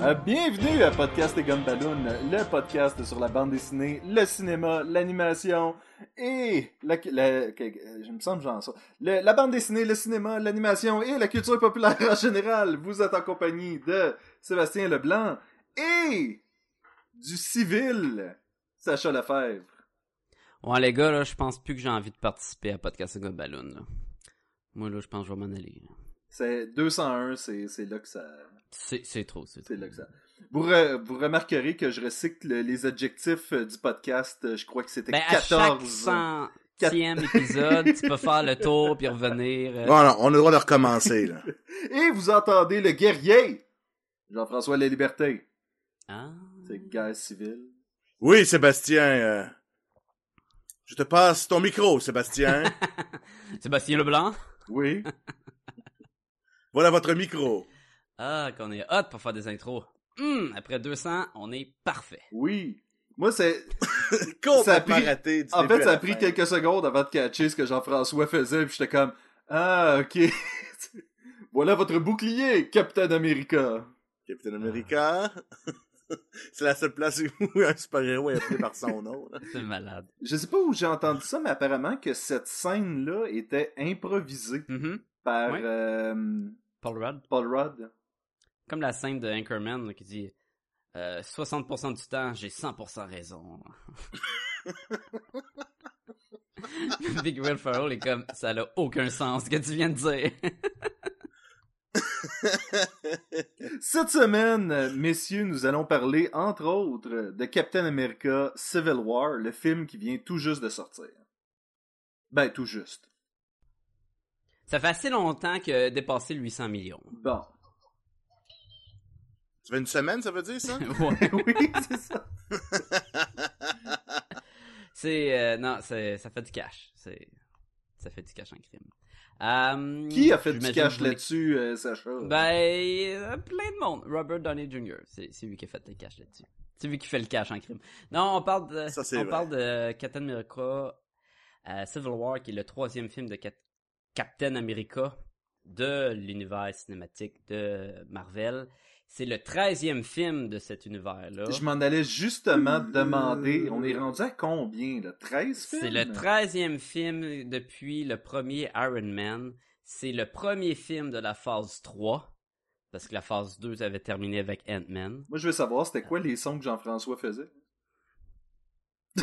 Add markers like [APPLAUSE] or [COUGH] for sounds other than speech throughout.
Euh, bienvenue à Podcast et Gumballoon, le podcast sur la bande dessinée, le cinéma, l'animation et la, bande dessinée, le cinéma, l'animation et la culture populaire en général. Vous êtes en compagnie de Sébastien Leblanc et du civil Sacha Lefebvre. Ouais, les gars, là, je pense plus que j'ai envie de participer à Podcast Gars Balloon, là. Moi, là, je pense que je vais m'en aller. C'est 201, c'est c'est là que ça C'est, c'est trop, c'est trop. c'est là que ça. Vous, re- vous remarquerez que je recycle les adjectifs euh, du podcast. euh, Je crois que c'était Ben, à chaque 14. centième épisode, tu peux faire le tour [LAUGHS] puis revenir. euh. Bon, non, on a le droit de recommencer, là. [LAUGHS] Et vous entendez le guerrier, Jean-François La Liberté. Ah. C'est guerre civile. Oui, Sébastien, euh, je te passe ton micro, Sébastien. [LAUGHS] Sébastien Leblanc. Oui. [LAUGHS] voilà votre micro. Ah, qu'on est hot pour faire des intros. Hum, après 200, on est parfait. Oui. Moi, c'est. Complètement [LAUGHS] Ça a pris- raté. du En début fait, ça a pris fin. quelques secondes avant de catcher ce que Jean-François faisait, puis j'étais comme Ah, ok. [LAUGHS] voilà votre bouclier, Captain America. Captain America. [LAUGHS] C'est la seule place où [LAUGHS] un super-héros est appelé par son nom. C'est malade. Je sais pas où j'ai entendu ça, mais apparemment que cette scène-là était improvisée Mhm. par Ouais. euh, Paul Rudd. Paul Rudd. Comme la scène de Anchorman là, qui dit euh, 60% du temps, j'ai 100% raison. [LAUGHS] Big Will Ferrell est comme ça n'a aucun sens ce que tu viens de dire. [LAUGHS] Cette semaine, messieurs, nous allons parler, entre autres, de Captain America Civil War, le film qui vient tout juste de sortir. Ben, tout juste. ça fait assez longtemps que dépassé le 800 millions. Bon. Ça fait une semaine, ça veut dire ça? [LAUGHS] Ouais. [LAUGHS] oui, c'est ça. C'est euh, non, c'est ça fait du cash. C'est ça fait du cash en crime. Euh, Qui a fait du cash là-dessus, euh, Sacha? Ben, euh, plein de monde. Robert Downey Jr. C'est c'est lui qui a fait le cash là-dessus. C'est lui qui fait le cash en crime. Non, on parle de, Ça, on vrai. parle de Captain America euh, Civil War, qui est le troisième film de Cap- Captain America de l'univers cinématique de Marvel. C'est le treizième film de cet univers-là. Je m'en allais justement demander, on est rendu à combien, là? 13 films? C'est le treizième film depuis le premier Iron Man. C'est le premier film de la phase 3. Parce que la phase 2 avait terminé avec Ant-Man. Moi, je veux savoir, c'était quoi les sons que Jean-François faisait? [LAUGHS]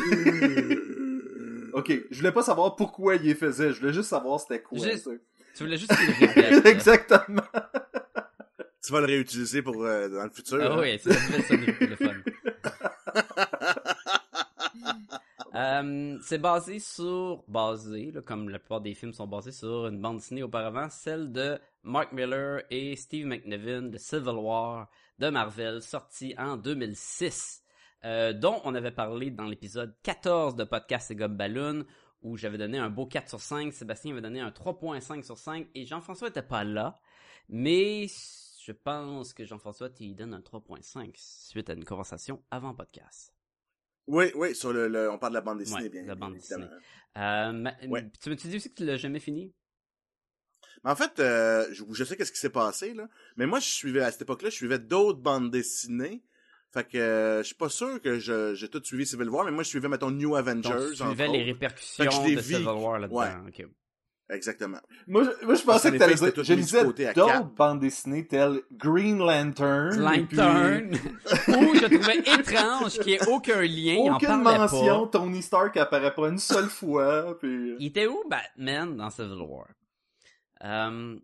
ok, je voulais pas savoir pourquoi il les faisait, je voulais juste savoir c'était quoi. Juste-. Tu voulais juste qu'il répète. [LAUGHS] Exactement. Tu vas le réutiliser pour euh, dans le futur. Ah hein? oui, c'est de téléphone. [LAUGHS] Euh, c'est basé sur, basé, là, comme la plupart des films sont basés sur une bande dessinée auparavant, celle de Mark Miller et Steve McNiven de Civil War de Marvel, sortie en 2006, euh, dont on avait parlé dans l'épisode 14 de Podcast et Gob Balloon, où j'avais donné un beau 4 sur 5, Sébastien avait donné un 3.5 sur 5, et Jean-François était pas là, mais je pense que Jean-François t'y donne un 3.5 suite à une conversation avant podcast. Oui, oui, sur le, le- on parle de la bande dessinée, Ouais, bien, la bande évidemment. Euh, ma- Ouais. Tu m'as-tu dit aussi que tu l'as jamais fini? Mais en fait, euh, je, je sais qu'est-ce qui s'est passé, là. Mais moi, je suivais, à cette époque-là, je suivais d'autres bandes dessinées. Fait que, euh, je suis pas sûr que j'ai tout suivi Civil War, mais moi, je suivais, mettons, New Avengers. Donc, tu suivais les autres. répercussions de. Civil War là-dedans. Ouais. Exactement. Moi, je, moi, je pensais que t'allais dire, tout je lisais d'autres bandes dessinées telles Green Lantern. et puis Lantern, [LAUGHS] où je trouvais étrange qu'il n'y ait aucun lien, en Aucune mention, pas. Tony Stark apparaît pas une seule fois, puis... Il était où Batman dans Civil War? Euh,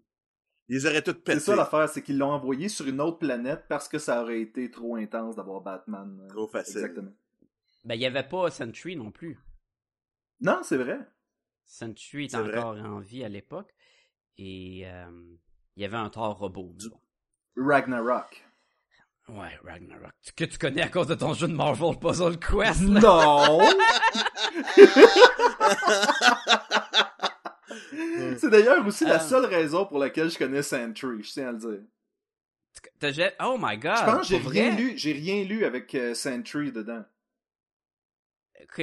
Ils auraient toutes pétés. C'est ça l'affaire, c'est qu'ils l'ont envoyé sur une autre planète parce que ça aurait été trop intense d'avoir Batman. euh, Trop facile. Exactement. Ben, il y avait pas Sentry non plus. Non, c'est vrai. Sentry était C'est vrai. encore en vie à l'époque. Et euh, il y avait un Thor robot. bon. Ragnarok. Ouais, Ragnarok. Que tu connais à cause de ton jeu de Marvel Puzzle Quest. là? Non! [LAUGHS] [LAUGHS] c'est d'ailleurs aussi la Euh. seule raison pour laquelle je connais Sentry, je tiens à le dire. Oh my god. je pense que j'ai rien lu, j'ai rien lu avec euh, Sentry dedans. Ok,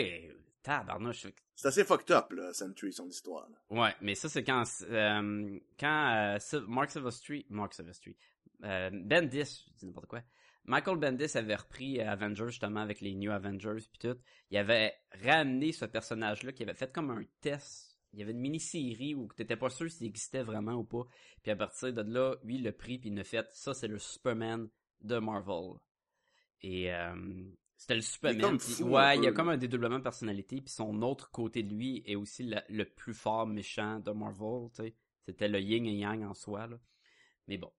tabarnouche. C'est assez fucked up, là, Sentry, son histoire. là. Ouais, mais ça, c'est quand, euh, quand euh, Mark Silvestri, Mark Silvestri, euh, Bendis, je dis n'importe quoi, Michael Bendis avait repris Avengers, justement, avec les New Avengers, puis tout. Il avait ramené ce personnage-là, qui avait fait comme un test. Il y avait une mini-série où t'étais pas sûr s'il existait vraiment ou pas. Puis à partir de là, lui, il l'a pris, puis il a fait, ça, c'est le Superman de Marvel. Et euh, c'était le Superman. fou, ouais, il y a comme un dédoublement de personnalité, puis son autre côté de lui est aussi le, le plus fort méchant de Marvel, tu sais. C'était le yin et yang en soi, là. Mais bon.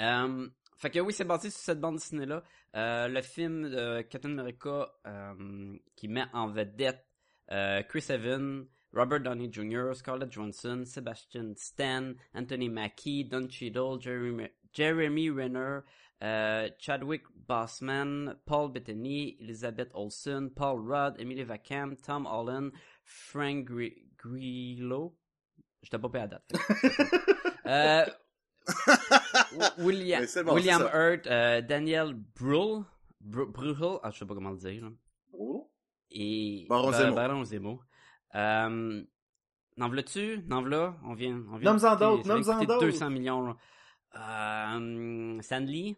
Euh, fait que oui, c'est basé sur cette bande dessinée-là. Euh, le film de Captain America euh, qui met en vedette euh, Chris Evans, Robert Downey Jr., Scarlett Johansson, Sebastian Stan, Anthony Mackie, Don Cheadle, Jeremy, Jeremy Renner, euh, Chadwick Boseman, Paul Bettany, Elizabeth Olsen, Paul Rudd, Emily Vacam, Tom Holland, Frank Gri- Grillo. Je t'ai pas payé à date. [LAUGHS] euh, [LAUGHS] Wi- William, bon, William. Hurt, euh, Daniel Bruhl, Bru- Bruhl, ah, je sais pas comment le dire, là. Oh. Et Baron Ba- Zemo. Baron Zemo. Euh, n'en veux-tu? N'en veux On vient, on vient. Nomme-en d'autres, nomme-en d'autres. 200 millions, là. Euh, Stanley.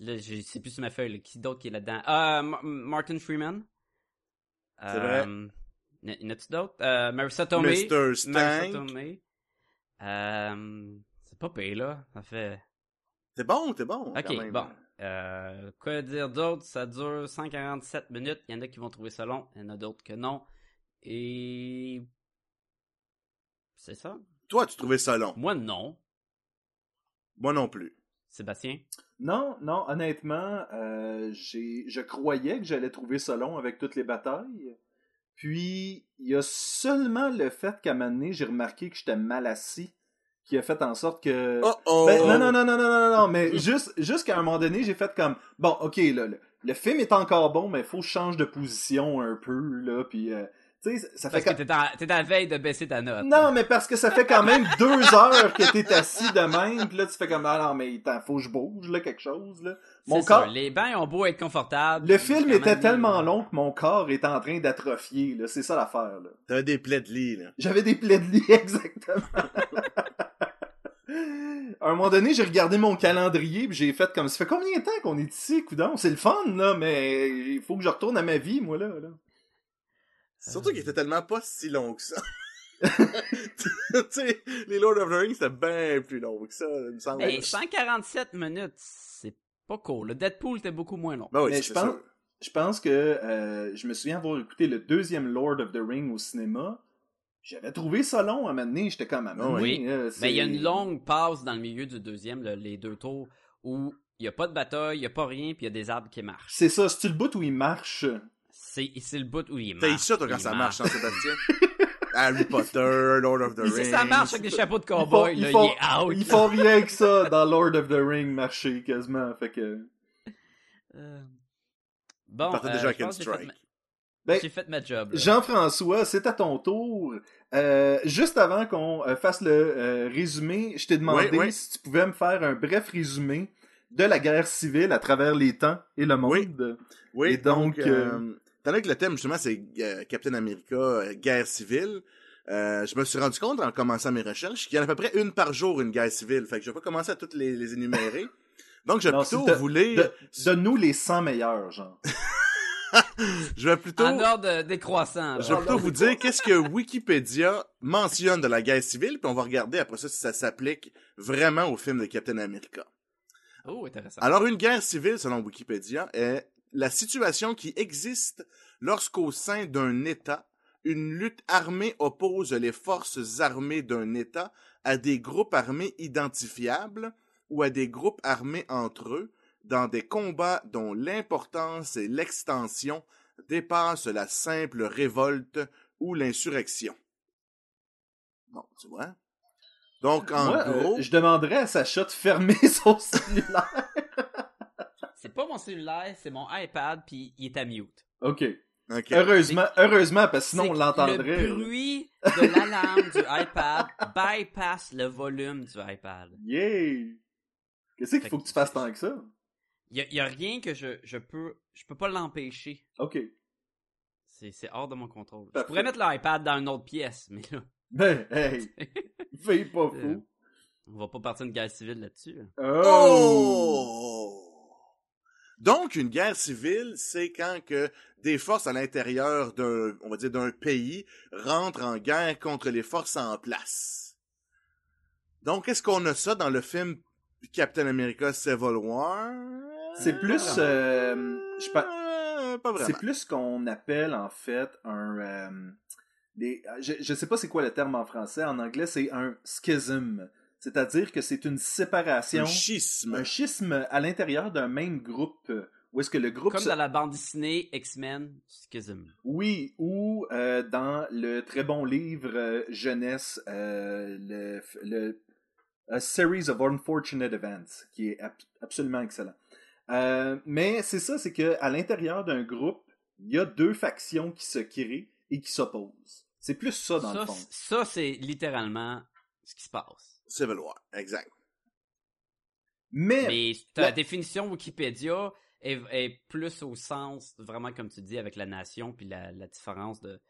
Là, je sais plus sur ma feuille, là. Qui d'autre qui est là-dedans? Euh, Ma- Martin Freeman. C'est vrai. Euh, y en a-tu d'autres? Euh, Marissa Tomei. Mr. Marissa Stank. Tomei. Euh, c'est pas payé, là. Ça fait... T'es bon, t'es bon. quand Ok, même. bon. Euh, quoi dire d'autre? Ça dure 147 minutes. Il y en a qui vont trouver ça long, il y en a d'autres que non. Et... C'est ça? Toi, tu trouvais ça long. Moi, non. Moi non plus. Sébastien? Non, non, honnêtement, euh, j'ai, je croyais que j'allais trouver ça long avec toutes les batailles. Puis, il y a seulement le fait qu'à un moment donné, j'ai remarqué que j'étais mal assis, qui a fait en sorte que... Oh oh! Ben, non, non, non, non, non, non, non, mais [LAUGHS] juste, juste qu'à un moment donné, j'ai fait comme, bon, ok, là, le, le film est encore bon, mais il faut que je change de position un peu, là, puis, euh, tu sais, ça fait Parce que t'es à, t'es à la veille de baisser ta note. Non, mais parce que ça fait quand même deux heures que t'es assis de même, pis là, tu fais comme, ah non, mais attends, faut que je bouge, là, quelque chose, là. Mon C'est ça, corps... Les bains ont beau être confortables. Le film était tellement long que mon corps est en train d'atrophier, là. C'est ça l'affaire, là. T'avais des plaies de lit, là. J'avais des plaies de lit, [LAUGHS] exactement. à un moment donné, j'ai regardé mon calendrier puis j'ai fait comme ça fait combien de temps qu'on est ici, coudon? C'est le fun, là, mais il faut que je retourne à ma vie, moi, là. là. Surtout qu'il était tellement pas si long que ça. [LAUGHS] tu sais, les Lord of the Rings, c'était bien plus long que ça, il me semble. Mais 147 minutes, c'est pas cool. Le Deadpool était beaucoup moins long. Ben oui, mais je pense, je pense que euh, je me souviens avoir écouté le deuxième Lord of the Ring au cinéma. J'avais trouvé ça long à un moment donné, j'étais comme à Ah oui. Oui. euh, Mais il y a une longue pause dans le milieu du deuxième, le- les deux tours, où il y a pas de bataille, il y a pas rien, puis il y a des arbres qui marchent. C'est ça, c'est-tu le bout où il marche? C'est c'est le bout où il T'as eu marche. ça, toi, quand ça marche. marche, hein, Sébastien? [LAUGHS] Harry Potter, Lord of the Rings. sait ça marche avec des chapeaux de Ils font- cowboy, ils font- il est out. Ils font rien que ça dans Lord of the Ring marcher quasiment, fait que... Euh, Bon, partait euh, déjà avec une strike. ma- Ben, J'ai fait ma job. Jean-François, c'est à ton tour. Euh, juste avant qu'on euh, fasse le euh, résumé, je t'ai demandé Oui, oui. si tu pouvais me faire un bref résumé de la guerre civile à travers les temps et le monde. Oui. Oui, Et donc, donc, euh, donné que le thème, justement, c'est euh, Captain America, euh, guerre civile, euh, je me suis rendu compte en commençant mes recherches qu'il y en a à peu près une par jour, une guerre civile. Fait que je vais pas commencer à toutes les, les énumérer. Donc, je vais Non, plutôt te- vous lire... de- Donne-nous les 100 meilleurs, genre. [LAUGHS] Je vais plutôt... En ordre décroissant. là. Je vais plutôt vous dire qu'est-ce que Wikipédia mentionne de la guerre civile, puis on va regarder après ça si ça s'applique vraiment au film de Captain America. Oh, intéressant. Alors, une guerre civile, selon Wikipédia, est la situation qui existe lorsqu'au sein d'un État, une lutte armée oppose les forces armées d'un État à des groupes armés identifiables ou à des groupes armés entre eux dans des combats dont l'importance et l'extension dépassent la simple révolte ou l'insurrection. Bon, tu vois? Donc, en Moi, euh, gros, je demanderais à Sacha de fermer [LAUGHS] son cellulaire. C'est pas mon cellulaire, c'est mon iPad, puis il est à mute. ok. ok. Heureusement, heureusement, parce que sinon on l'entendrait. Le bruit de l'alarme du iPad [LAUGHS] bypass le volume du iPad. Yeah! Qu'est-ce qu'il faut que- que tu fasses tant que ça? Il y a, y a rien que je, je peux je peux pas l'empêcher. Ok. C'est c'est hors de mon contrôle. Je pourrais mettre l'iPad dans une autre pièce, mais là, [LAUGHS] Ben, hey! [LAUGHS] Fais pas fou. on va pas partir une guerre civile là-dessus. là. Oh! Oh! Donc, une guerre civile, c'est quand que des forces à l'intérieur d'un, on va dire, d'un pays rentrent en guerre contre les forces en place. Donc, est-ce qu'on a ça dans le film Captain America Civil War? C'est plus, euh, je pa- Euh, pas vraiment. C'est plus ce qu'on appelle en fait un. euh, des, je, je sais pas c'est quoi le terme en français. En anglais, c'est un schism. C'est-à-dire que c'est une séparation, un schisme. un schisme à l'intérieur d'un même groupe. Où est-ce que le groupe. Comme se- dans la bande dessinée X-Men Schism. Oui, ou euh, dans le très bon livre euh, jeunesse, euh, le, le A Series of Unfortunate Events, qui est ab- absolument excellent. Euh, mais c'est ça, c'est que à l'intérieur d'un groupe, il y a deux factions qui se créent et qui s'opposent. C'est plus ça dans le fond. ça c'est littéralement ce qui se passe. Civil War, exact. Mais, Mais ta la- définition Wikipédia est, est plus au sens, vraiment comme tu dis, avec la nation puis la, la différence de,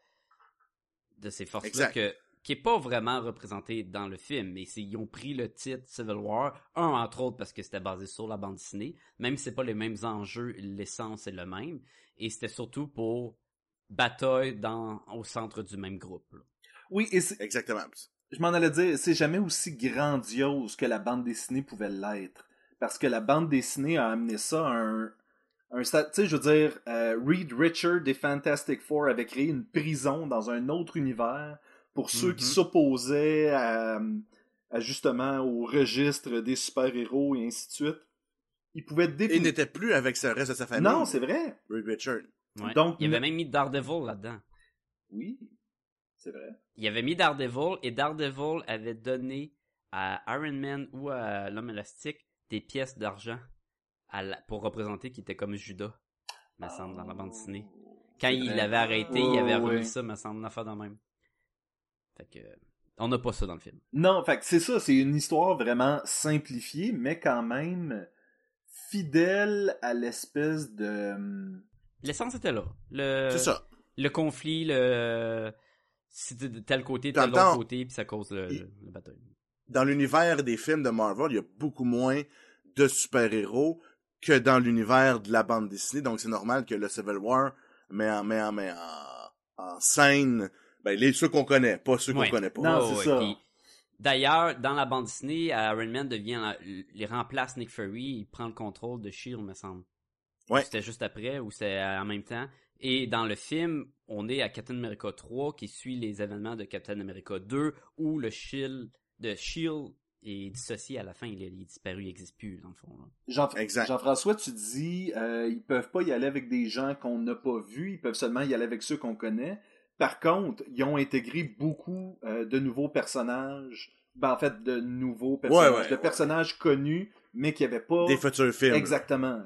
de ces forces-là, Exact. que, qui est pas vraiment représentée dans le film. Mais ils ont pris le titre Civil War, un entre autres parce que c'était basé sur la bande dessinée, même si c'est pas les mêmes enjeux, l'essence est le même. Et c'était surtout pour bataille dans, au centre du même groupe. là. oui, et c'est- Exactement. Je m'en allais dire, c'est jamais aussi grandiose que la bande dessinée pouvait l'être. Parce que la bande dessinée a amené ça à un. tu sais, je veux dire, euh, Reed Richard des Fantastic Four avait créé une prison dans un autre univers pour ceux qui Mhm. s'opposaient à, à, justement au registre des super-héros et ainsi de suite. Il pouvait Il définir. n'était plus avec le reste de sa famille. Non, c'est vrai. Reed Richard. Ouais. Donc, il avait même mis Daredevil là-dedans. Oui, c'est vrai. Il avait mis Daredevil et Daredevil avait donné à Iron Man ou à l'homme élastique des pièces d'argent la- pour représenter qu'il était comme Judas, me semble, dans la bande dessinée. Quand il l'avait arrêté, il avait ouais. remis ça, me semble, une affaire de même. Fait que, on n'a pas ça dans le film. Non, fait que c'est ça, c'est une histoire vraiment simplifiée, mais quand même fidèle à l'espèce de. hum, L'essence était là. Le, C'est ça. Le conflit, le, si t'es de tel côté, tel autre côté, puis ça cause le, il- le- la bataille. Dans l'univers des films de Marvel, il y a beaucoup moins de super-héros que dans l'univers de la bande dessinée. Donc, c'est normal que le Civil War met en, met en, met en, en scène ben, les, ceux qu'on connaît, pas ceux Ouais. qu'on connaît pas. Non, c'est ouais. ça. D'ailleurs, dans la bande dessinée, Iron Man devient, les remplace Nick Fury, il prend le contrôle de Shield, me semble. Ouais. C'était juste après ou c'est en même temps. Et dans le film, on est à Captain America 3 qui suit les événements de Captain America 2 où le Shield de Shield est dissocié à la fin, il est, il est disparu, il n'existe plus dans le fond. là. Jean- Exact. Jean-François, tu dis, euh, ils peuvent pas y aller avec des gens qu'on n'a pas vus, ils peuvent seulement y aller avec ceux qu'on connaît. Par contre, ils ont intégré beaucoup euh, de nouveaux personnages. Ben, en fait, de nouveaux personnages. Ouais, ouais, de ouais. personnages connus, mais qui n'avaient pas. Des futurs films. Exactement.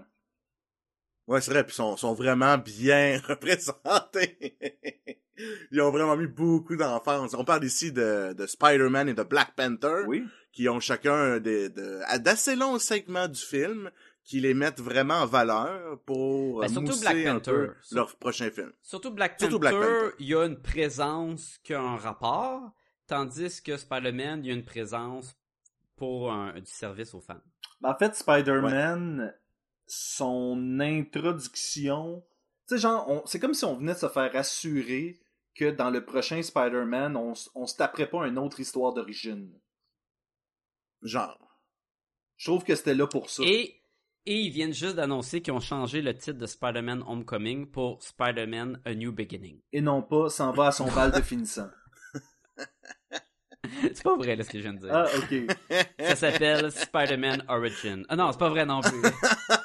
Ouais, c'est vrai, puis ils sont, sont vraiment bien [LAUGHS] représentés. ils ont vraiment mis beaucoup d'enfance. On parle ici de, de Spider-Man et de Black Panther, Oui. qui ont chacun des- de- d'assez longs segments du film qui les mettent vraiment en valeur pour Ben, euh, surtout mousser Black un Panther. peu leur prochain film. Surtout Black Panther, Surtout Black Panther. il y a une présence qui a un rapport, tandis que Spider-Man, il y a une présence pour un, du service aux fans. Ben, En fait, Spider-Man, son introduction, tu sais, genre, on- c'est comme si on venait de se faire assurer que dans le prochain Spider-Man, on, on se taperait pas une autre histoire d'origine. Genre. Je trouve que c'était là pour ça. Et, et ils viennent juste d'annoncer qu'ils ont changé le titre de Spider-Man Homecoming pour Spider-Man A New Beginning. Et non pas s'en va à son bal de finissant. [LAUGHS] c'est pas vrai, là, ce que je viens de dire. Ah, ok. Ça s'appelle Spider-Man Origin. Ah non, c'est pas vrai non plus. [LAUGHS]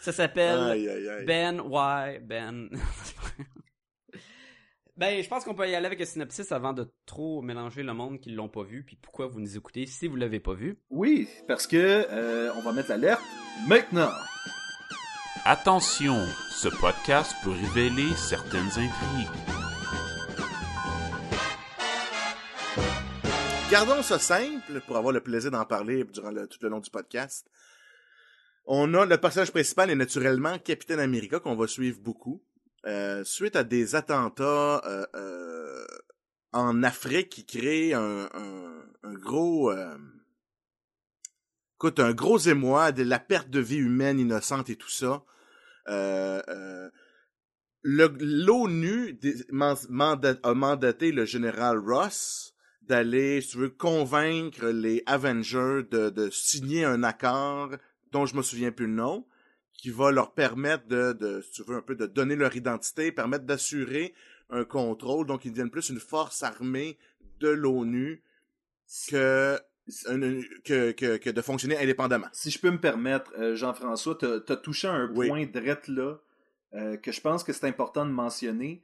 Ça s'appelle Aïe, aïe, aïe. Ben Why Ben. [LAUGHS] ben, je pense qu'on peut y aller avec un synopsis avant de trop mélanger le monde qui l'ont pas vu, puis pourquoi vous nous écoutez si vous l'avez pas vu. Oui, parce que euh, on va mettre l'alerte maintenant. Attention, ce podcast peut révéler certaines intrigues. Gardons ça simple pour avoir le plaisir d'en parler durant le- tout le long du podcast. On a le personnage principal est naturellement Capitaine America qu'on va suivre beaucoup. Euh, suite à des attentats euh, euh, en Afrique qui créent un, gros écoute, un gros émoi, de la perte de vie humaine innocente et tout ça. L'ONU a mandaté le général Ross d'aller, si convaincre les Avengers de signer un accord dont je me souviens plus le nom, qui va leur permettre de, de, si tu veux, un peu de donner leur identité, permettre d'assurer un contrôle, donc ils deviennent plus une force armée de l'ONU que, que, que, que de fonctionner indépendamment. Si je peux me permettre, euh, Jean-François, t'as as touché à un Oui. point drette là euh, que je pense que c'est important de mentionner.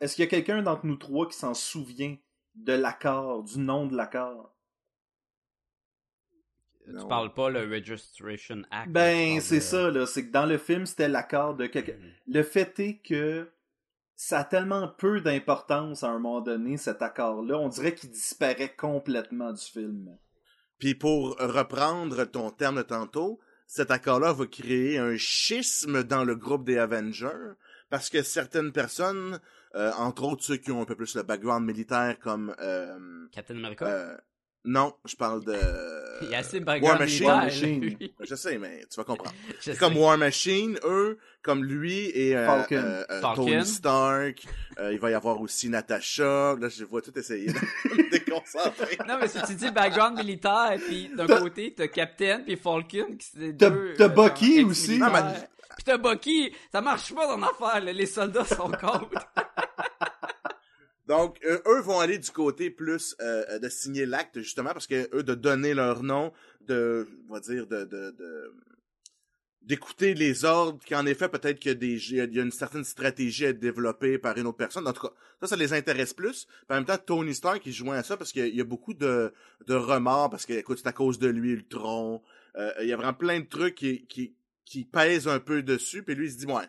Est-ce qu'il y a quelqu'un d'entre nous trois qui s'en souvient de l'accord, du nom de l'accord? Non. Tu parles pas le Registration Act. Ben, c'est de- ça, là. C'est que dans le film, c'était l'accord de quelqu'un. Le fait est que ça a tellement peu d'importance à un moment donné, cet accord-là. On dirait qu'il disparaît complètement du film. Puis pour reprendre ton terme de tantôt, cet accord-là va créer un schisme dans le groupe des Avengers parce que certaines personnes, euh, entre autres ceux qui ont un peu plus le background militaire comme euh, Captain America? euh, non, je parle de [LAUGHS] de War Machine. War Machine. je sais mais tu vas comprendre. [LAUGHS] C'est comme War Machine, eux, comme lui et euh, Falcon. euh, euh, Falcon. Tony Stark, euh, il va y avoir aussi Natasha, là je vois tout essayer de [LAUGHS] me déconcentrer. Non, mais si tu dis background militaire, puis d'un côté, t'as Captain, puis Falcon, qui c'est T'as- deux... t'as euh, Bucky aussi. Non, mais- Puis t'as Bucky, ça marche pas dans l'affaire, là. les soldats sont contre. Donc, euh, eux vont aller du côté plus euh, de signer l'acte, justement, parce que eux, de donner leur nom, de, on va dire, de, de, de- d'écouter les ordres, qu'en effet, peut-être qu'il y a, des, il y a une certaine stratégie à être développée par une autre personne. En tout cas, ça, ça les intéresse plus. Puis en même temps, Tony Stark, il joint à ça parce qu'il y a beaucoup de, de remords, parce que, écoute, c'est à cause de lui, Ultron. Euh, il y a vraiment plein de trucs qui, qui, qui pèsent un peu dessus. Puis lui, il se dit, ouais,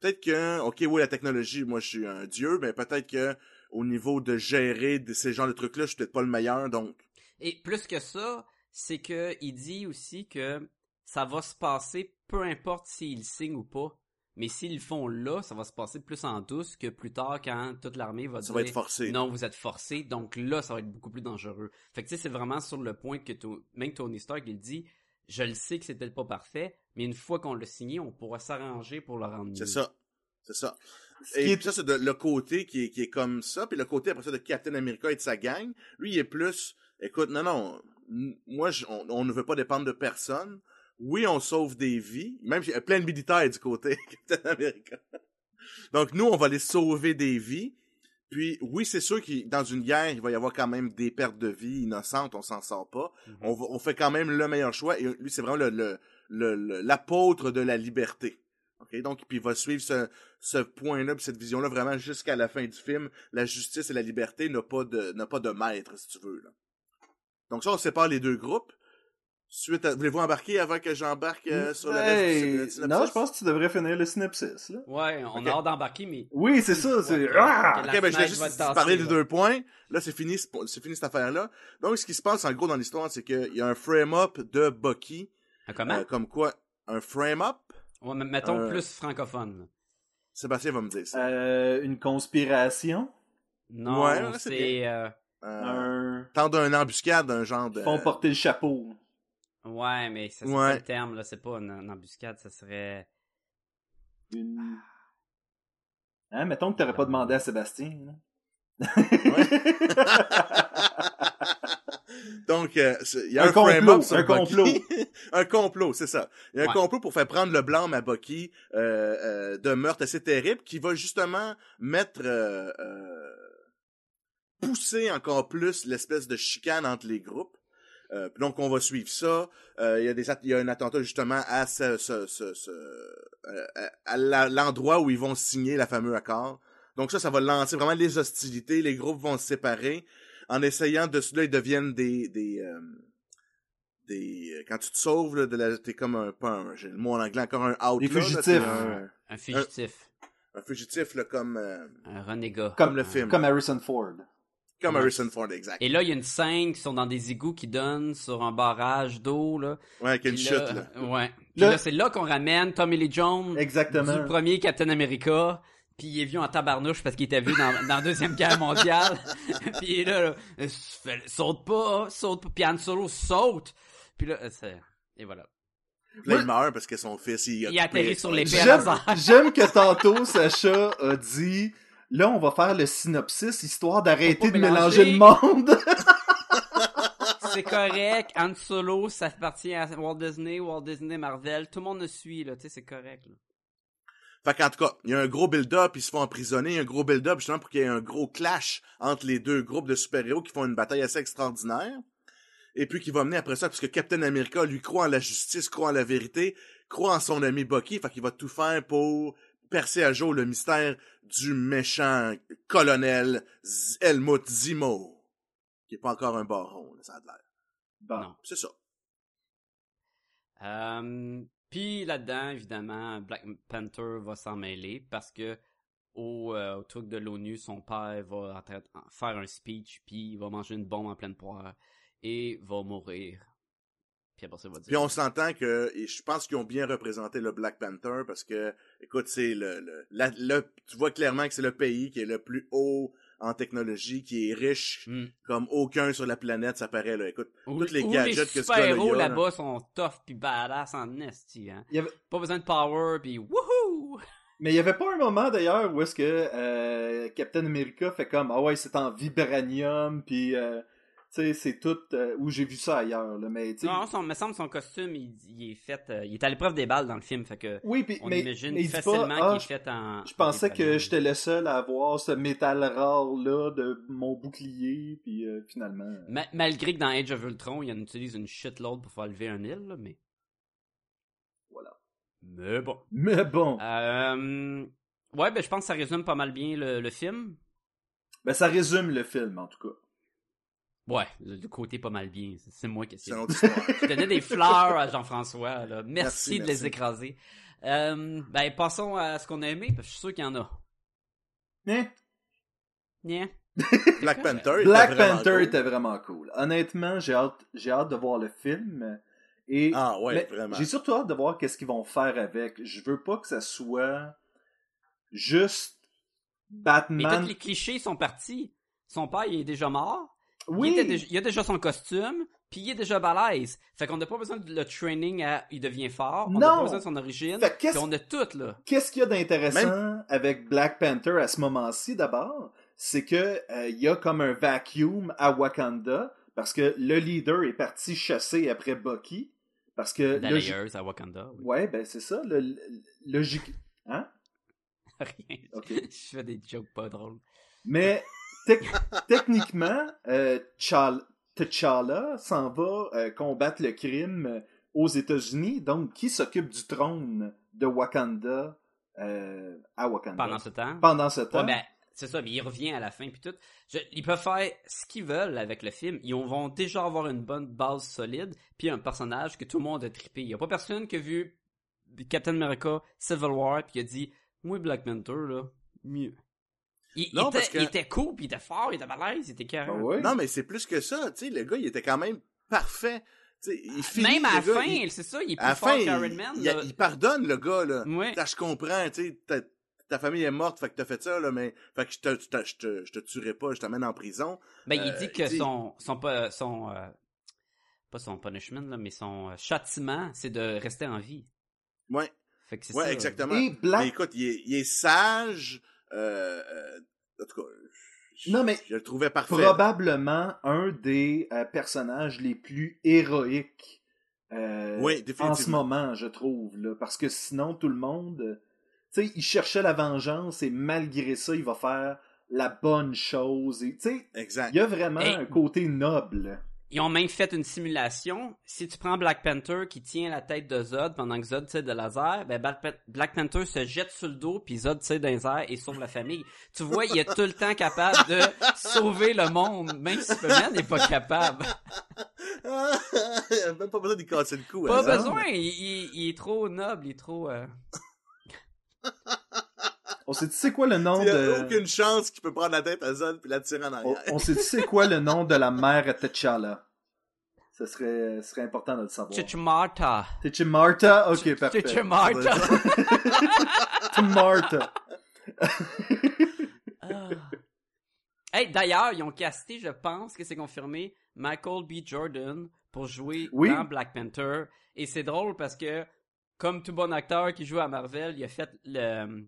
peut-être que, ok, oui, la technologie, moi, je suis un dieu, mais peut-être que au niveau de gérer de ces genres de trucs-là, je suis peut-être pas le meilleur, donc Et plus que ça, c'est que il dit aussi que ça va se passer peu importe s'ils signent ou pas. Mais s'ils le font là, ça va se passer plus en douce que plus tard quand toute l'armée va ça dire va être forcé. non, vous êtes forcé, donc là, ça va être beaucoup plus dangereux. Fait que tu sais, c'est vraiment sur le point que même Tony Stark, il dit, je le sais que c'était pas parfait, mais une fois qu'on l'a signé, on pourra s'arranger pour le rendre mieux. C'est ça. C'est ça. Ce Et est- puis ça, c'est le côté qui est, qui est comme ça. Puis le côté, après ça, de Captain America et de sa gang, lui, il est plus... Écoute, non, non, moi, je- on, on ne veut pas dépendre de personne. Oui, on sauve des vies. Même, il y a plein de militaires du côté [LAUGHS] Captain America. Donc, nous, on va les sauver des vies. Puis, oui, c'est sûr que dans une guerre, il va y avoir quand même des pertes de vie innocentes, on s'en sort pas. Mhm. on, va- on fait quand même le meilleur choix. Et lui, c'est vraiment le, le, le- le- l'apôtre de la liberté. Donc, puis il va suivre ce, ce point-là, puis cette vision-là vraiment jusqu'à la fin du film. La justice et la liberté n'a pas de, n'a pas de maître, si tu veux. Là. Donc ça, on sépare les deux groupes. Suite à... Voulez-vous embarquer avant que j'embarque euh, sur le reste du Hey, synopsis? non, je pense que tu devrais finir le synopsis. Là. Ouais, on Ok. a hâte d'embarquer, mais Oui, c'est ça. C'est... Ouais. Ah! Ok, ben je fenêtre juste parler des deux points. Là, c'est fini, c'est c'est fini cette affaire-là. Donc, ce qui se passe en gros dans l'histoire, c'est qu'il y a un frame-up de Bucky, Ah, comment? euh, comme quoi, un frame-up. Ouais, mettons euh, plus francophone. Sébastien va me dire ça. Euh, une conspiration? Non, ouais, c'est euh, Euh, Un... Tant d'un embuscade, un genre de. Ils font porter le chapeau. Ouais, mais ça c'est Ouais. le terme, là. C'est pas une, une embuscade, ça serait... Une... Hein, mettons que t'aurais pas demandé à Sébastien. là. [LAUGHS] Donc, euh, il y a Un un, complot, sur un Bucky. complot. [LAUGHS] un complot, c'est ça. Il y a un Ouais. complot pour faire prendre le blâme à Bucky euh, euh, d'un meurtre assez terrible qui va justement mettre... euh, pousser encore plus l'espèce de chicane entre les groupes. Donc on va suivre ça. Il y a des at- il y a un attentat justement à ce, ce, ce, ce- à l'endroit où ils vont signer la fameux accord. Donc ça, ça va lancer vraiment les hostilités. Les groupes vont se séparer en essayant de là ils deviennent des des euh, des euh, quand tu te sauves là, de la t'es comme un pas un j'ai le mot en anglais encore un out Des là, fugitifs. un, Un fugitif. un fugitif là, comme euh, Un renégat. comme le film Comme Harrison Ford. comme Ouais. Harrison Ford exact Et là, il y a une scène qui sont dans des égouts qui donnent sur un barrage d'eau, là. ouais avec une chute là. Ouais. Puis Là- là, c'est là qu'on ramène Tommy Lee Jones Exactement. du premier Captain America. Puis il est vu en tabarnouche parce qu'il était vu dans, dans la Deuxième Guerre mondiale. [LAUGHS] puis il est là, là euh, saute pas, saute pas. Puis Han Solo saute. Puis là, euh, c'est... Et voilà. Là, il meurt parce que son fils il, a Il atterrit sur l'épée [LAUGHS] J'aime que tantôt, Sacha a dit là, on va faire le synopsis histoire d'arrêter de mélanger. le monde. [LAUGHS] C'est correct. Han Solo, ça appartient à Walt Disney, Walt Disney, Marvel. Tout le monde le suit, là. Tu sais, c'est correct, là. Fait qu'en tout cas, il y a un gros build-up, ils se font emprisonner, un gros build-up justement pour qu'il y ait un gros clash entre les deux groupes de super-héros qui font une bataille assez extraordinaire. Et puis qui va mener après ça, parce que Captain America, lui, croit en la justice, croit en la vérité, croit en son ami Bucky, fait qu'il va tout faire pour percer à jour le mystère du méchant colonel Z- Helmut Zemo. Qui est pas encore un baron, là, ça a l'air. Bon. C'est ça. Euh, Puis là-dedans, évidemment, Black Panther va s'en mêler parce que au, euh, au truc de l'ONU, son père va faire un speech, puis il va manger une bombe en pleine poire et va mourir. Puis après ça, va dire... Puis on s'entend que, et je pense qu'ils ont bien représenté le Black Panther parce que, écoute, c'est le, le, la- le- tu vois clairement que c'est le pays qui est le plus haut en technologie, qui est riche Hmm. comme aucun sur la planète, ça paraît là. Écoute, Ou, toutes les gadgets les que ce là. là-bas sont tough puis badass en esti, hein. Il y avait- Pas besoin de power puis wouhou! Mais il y avait pas un moment d'ailleurs où est-ce que euh, Captain America fait comme ah ouais c'est en vibranium puis euh, sais c'est tout euh, où j'ai vu ça ailleurs là mais tu Non, son, me semble son costume, il, il est fait, euh, il est à l'épreuve des balles dans le film, fait que oui puis on mais, imagine mais facilement pas, ah, qu'il est fait en. je pensais en que j'étais le seul à avoir ce métal rare là de mon bouclier puis euh, finalement Ma- malgré que dans Age of Ultron, il en utilise une shitload pour faire lever un île, là, mais. Voilà. Mais bon. mais bon Euh, ouais, ben je pense que ça résume pas mal bien le, le film. ben ça résume le film en tout cas Ouais, le, côté pas mal bien. c'est- moi qui C'est. [LAUGHS] Je donnais des fleurs à Jean-François. là. Merci, Merci, de merci. les écraser. Euh, ben passons à ce qu'on a aimé, parce que je suis sûr qu'il y en a. Hein? Nya. [LAUGHS] Black Panther. était Black Panther cool. était vraiment cool honnêtement j'ai hâte j'ai hâte de voir le film et Ah ouais, Mais vraiment. J'ai surtout hâte de voir qu'est-ce qu'ils vont faire avec. Je veux pas que ça soit juste Mais Batman. tous les clichés sont partis. Son père, il est déjà mort. Oui, Il, était déjà- il a déjà son costume, puis il est déjà balèze. Fait qu'on n'a pas besoin de le training à il devient fort. On n'a Non. pas besoin de son origine. Fait qu'est-ce- on a tout, là. qu'est-ce qu'il y a d'intéressant avec Black Panther à ce moment-ci d'abord, c'est que euh, il y a comme un vacuum à Wakanda parce que le leader est parti chasser après Bucky parce que logi- Layers à Wakanda. Oui. ouais ben c'est ça le, le- logique hein? [LAUGHS] Rien. Ok. [LAUGHS] Je fais des jokes pas drôles. Mais techniquement, euh, T'Challa- s'en va euh, combattre le crime euh, aux États-Unis. Donc, qui s'occupe du trône de Wakanda euh, à Wakanda? Pendant ce temps? Pendant ce temps. Ouais, ben, c'est ça, mais il revient à la fin puis tout. Je- ils peuvent faire ce qu'ils veulent avec le film. Ils vont déjà avoir une bonne base solide, puis un personnage que tout le monde a trippé. Il y a pas personne qui a vu Captain America Civil War puis qui a dit "Oui, Black Panther là, mieux." Il, était, parce que- il était cool, puis il était fort, il était balèze, il était Ah carré. ouais. Non, mais c'est plus que ça. Tu sais, le gars, il était quand même parfait. Tu sais, il finit, Même à la fin, il- c'est ça, il est plus à la fort fin, qu'Iron il, Man. il- là. il pardonne le gars, là. Je comprends, tu sais, ta, famille est morte, fait que t'as fait ça, là, mais, fait que je te, je te, je te, je te tuerai pas, je t'amène en prison. Ben, il Euh, dit que il dit- son, son, pa- son, euh, pas son punishment, là, mais son euh, châtiment, c'est de rester en vie. Ouais, Fait que c'est ouais, ça. exactement. Et Black- Mais écoute, il est, il est sage, euh, euh, en tout cas, je, Non, mais je le trouvais parfait. Probablement un des euh, personnages les plus héroïques euh, Oui, en ce moment, je trouve. Là, parce que sinon, tout le monde... Tu sais, il cherchait la vengeance et malgré ça, il va faire la bonne chose. Et, tu sais, Exact. il y a vraiment Hey. un côté noble. Ils ont même fait une simulation. Si tu prends Black Panther qui tient la tête de Zod pendant que Zod tire de laser, ben Black, Pan- Black Panther se jette sur le dos puis Zod tire dans les airs et sauve la famille. Tu vois, il est tout le temps capable de sauver le monde, même si Superman n'est pas capable. [LAUGHS] Il a même pas besoin d'y casser le cou. Pas hein. besoin, il, il- il est trop noble, il est trop... euh, On sait tu sais quoi le nom Il y a de... aucune chance qu'il peut prendre la tête à Zod puis la tirer en On, arrière. on sait tu sais quoi le nom de la mère à T'Challa? Ce serait, ce serait important de le savoir. Chichimarta. T'Chimarta? Ok, parfait. Chichimarta. [LAUGHS] T'Chimarta. Ah. Hey, d'ailleurs, ils ont casté, je pense que c'est confirmé, Michael B. Jordan pour jouer Oui. dans Black Panther. Et c'est drôle parce que, comme tout bon acteur qui joue à Marvel, il a fait le,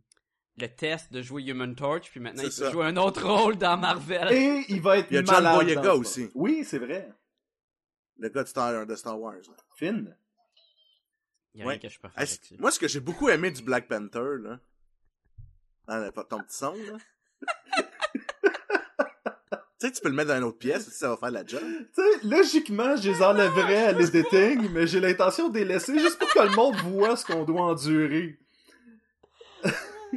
le test de jouer Human Torch, puis maintenant il peut ça. jouer un autre rôle dans Marvel. Et il va être Il y a John malade Boyega dans aussi. Oui, c'est vrai. Le gars de Star, de Star Wars. là. Finn. Il y a Ouais. rien que je peux faire moi, ce que j'ai beaucoup aimé du Black Panther, là. Ah, pas ton petit son, là. [LAUGHS] tu sais, tu peux le mettre dans une autre pièce, ça va faire la job. Tu sais, logiquement, je les enlèverais à l'editing, mais j'ai l'intention de les laisser juste pour que le monde voit ce qu'on doit endurer.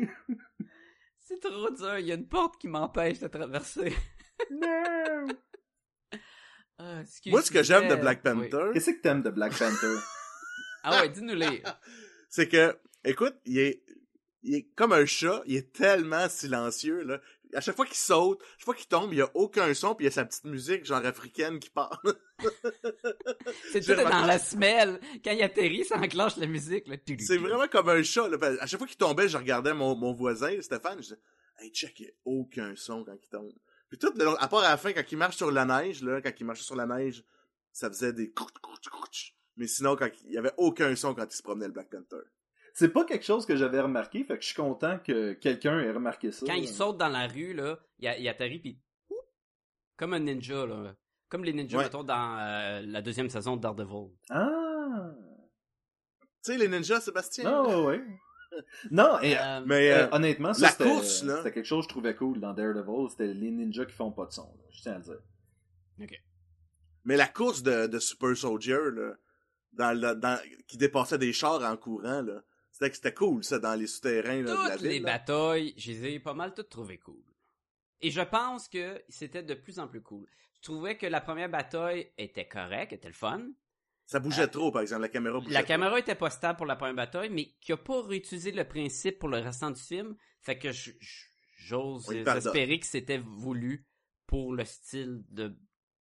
[LAUGHS] C'est trop dur, il y a une porte qui m'empêche de traverser. [LAUGHS] Non! Ah, excuse, Moi, ce que j'aime de mais- Black Oui. Panther, Qu'est-ce que t'aimes de Black Panther? [LAUGHS] Ah ouais, dis-nous les. c'est que, écoute, il est, il est comme un chat, il est tellement silencieux, là. À chaque fois qu'il saute, chaque fois qu'il tombe, il y a aucun son, puis il y a sa petite musique, genre africaine, qui part. [LAUGHS] C'est tout dans la semelle. Quand il atterrit, ça enclenche la musique. Là. C'est vraiment comme un chat, là. À chaque fois qu'il tombait, je regardais mon, mon voisin, Stéphane, je disais, hey, check, il y a aucun son quand il tombe. Puis tout le à part à la fin, quand il marche sur la neige, là, quand il marchait sur la neige, ça faisait des couch, couch, couch. Mais sinon, quand il y avait aucun son quand il se promenait le Black Panther. C'est pas quelque chose que j'avais remarqué, fait que je suis content que quelqu'un ait remarqué ça. Quand il saute dans la rue, là, il, a- il atterrit puis comme un ninja là, comme les ninjas Ouais. mettons dans euh, la deuxième saison de Daredevil. Ah! Tu sais, les ninjas, Sébastien? Non, ouais. Non, et Euh, Mais, euh, euh, honnêtement, ça, la c'était- course, là. C'était quelque chose que je trouvais cool dans Daredevil, c'était les ninjas qui font pas de son, là, je tiens à le dire. mais la course de, de Super Soldier, là, dans, dans, qui dépassait des chars en courant, là. C'était, c'était cool, ça, dans les souterrains, là, de la toutes ville. les là. batailles, je les ai pas mal toutes trouvées cool. Et je pense que c'était de plus en plus cool. Je trouvais que la première bataille était correcte, était le fun. Ça bougeait Euh, trop, par exemple, la caméra bougeait La trop. caméra était pas stable pour la première bataille, mais qui a pas réutilisé le principe pour le restant du film. Fait que je- je- j'ose espérer que c'était voulu pour le style de,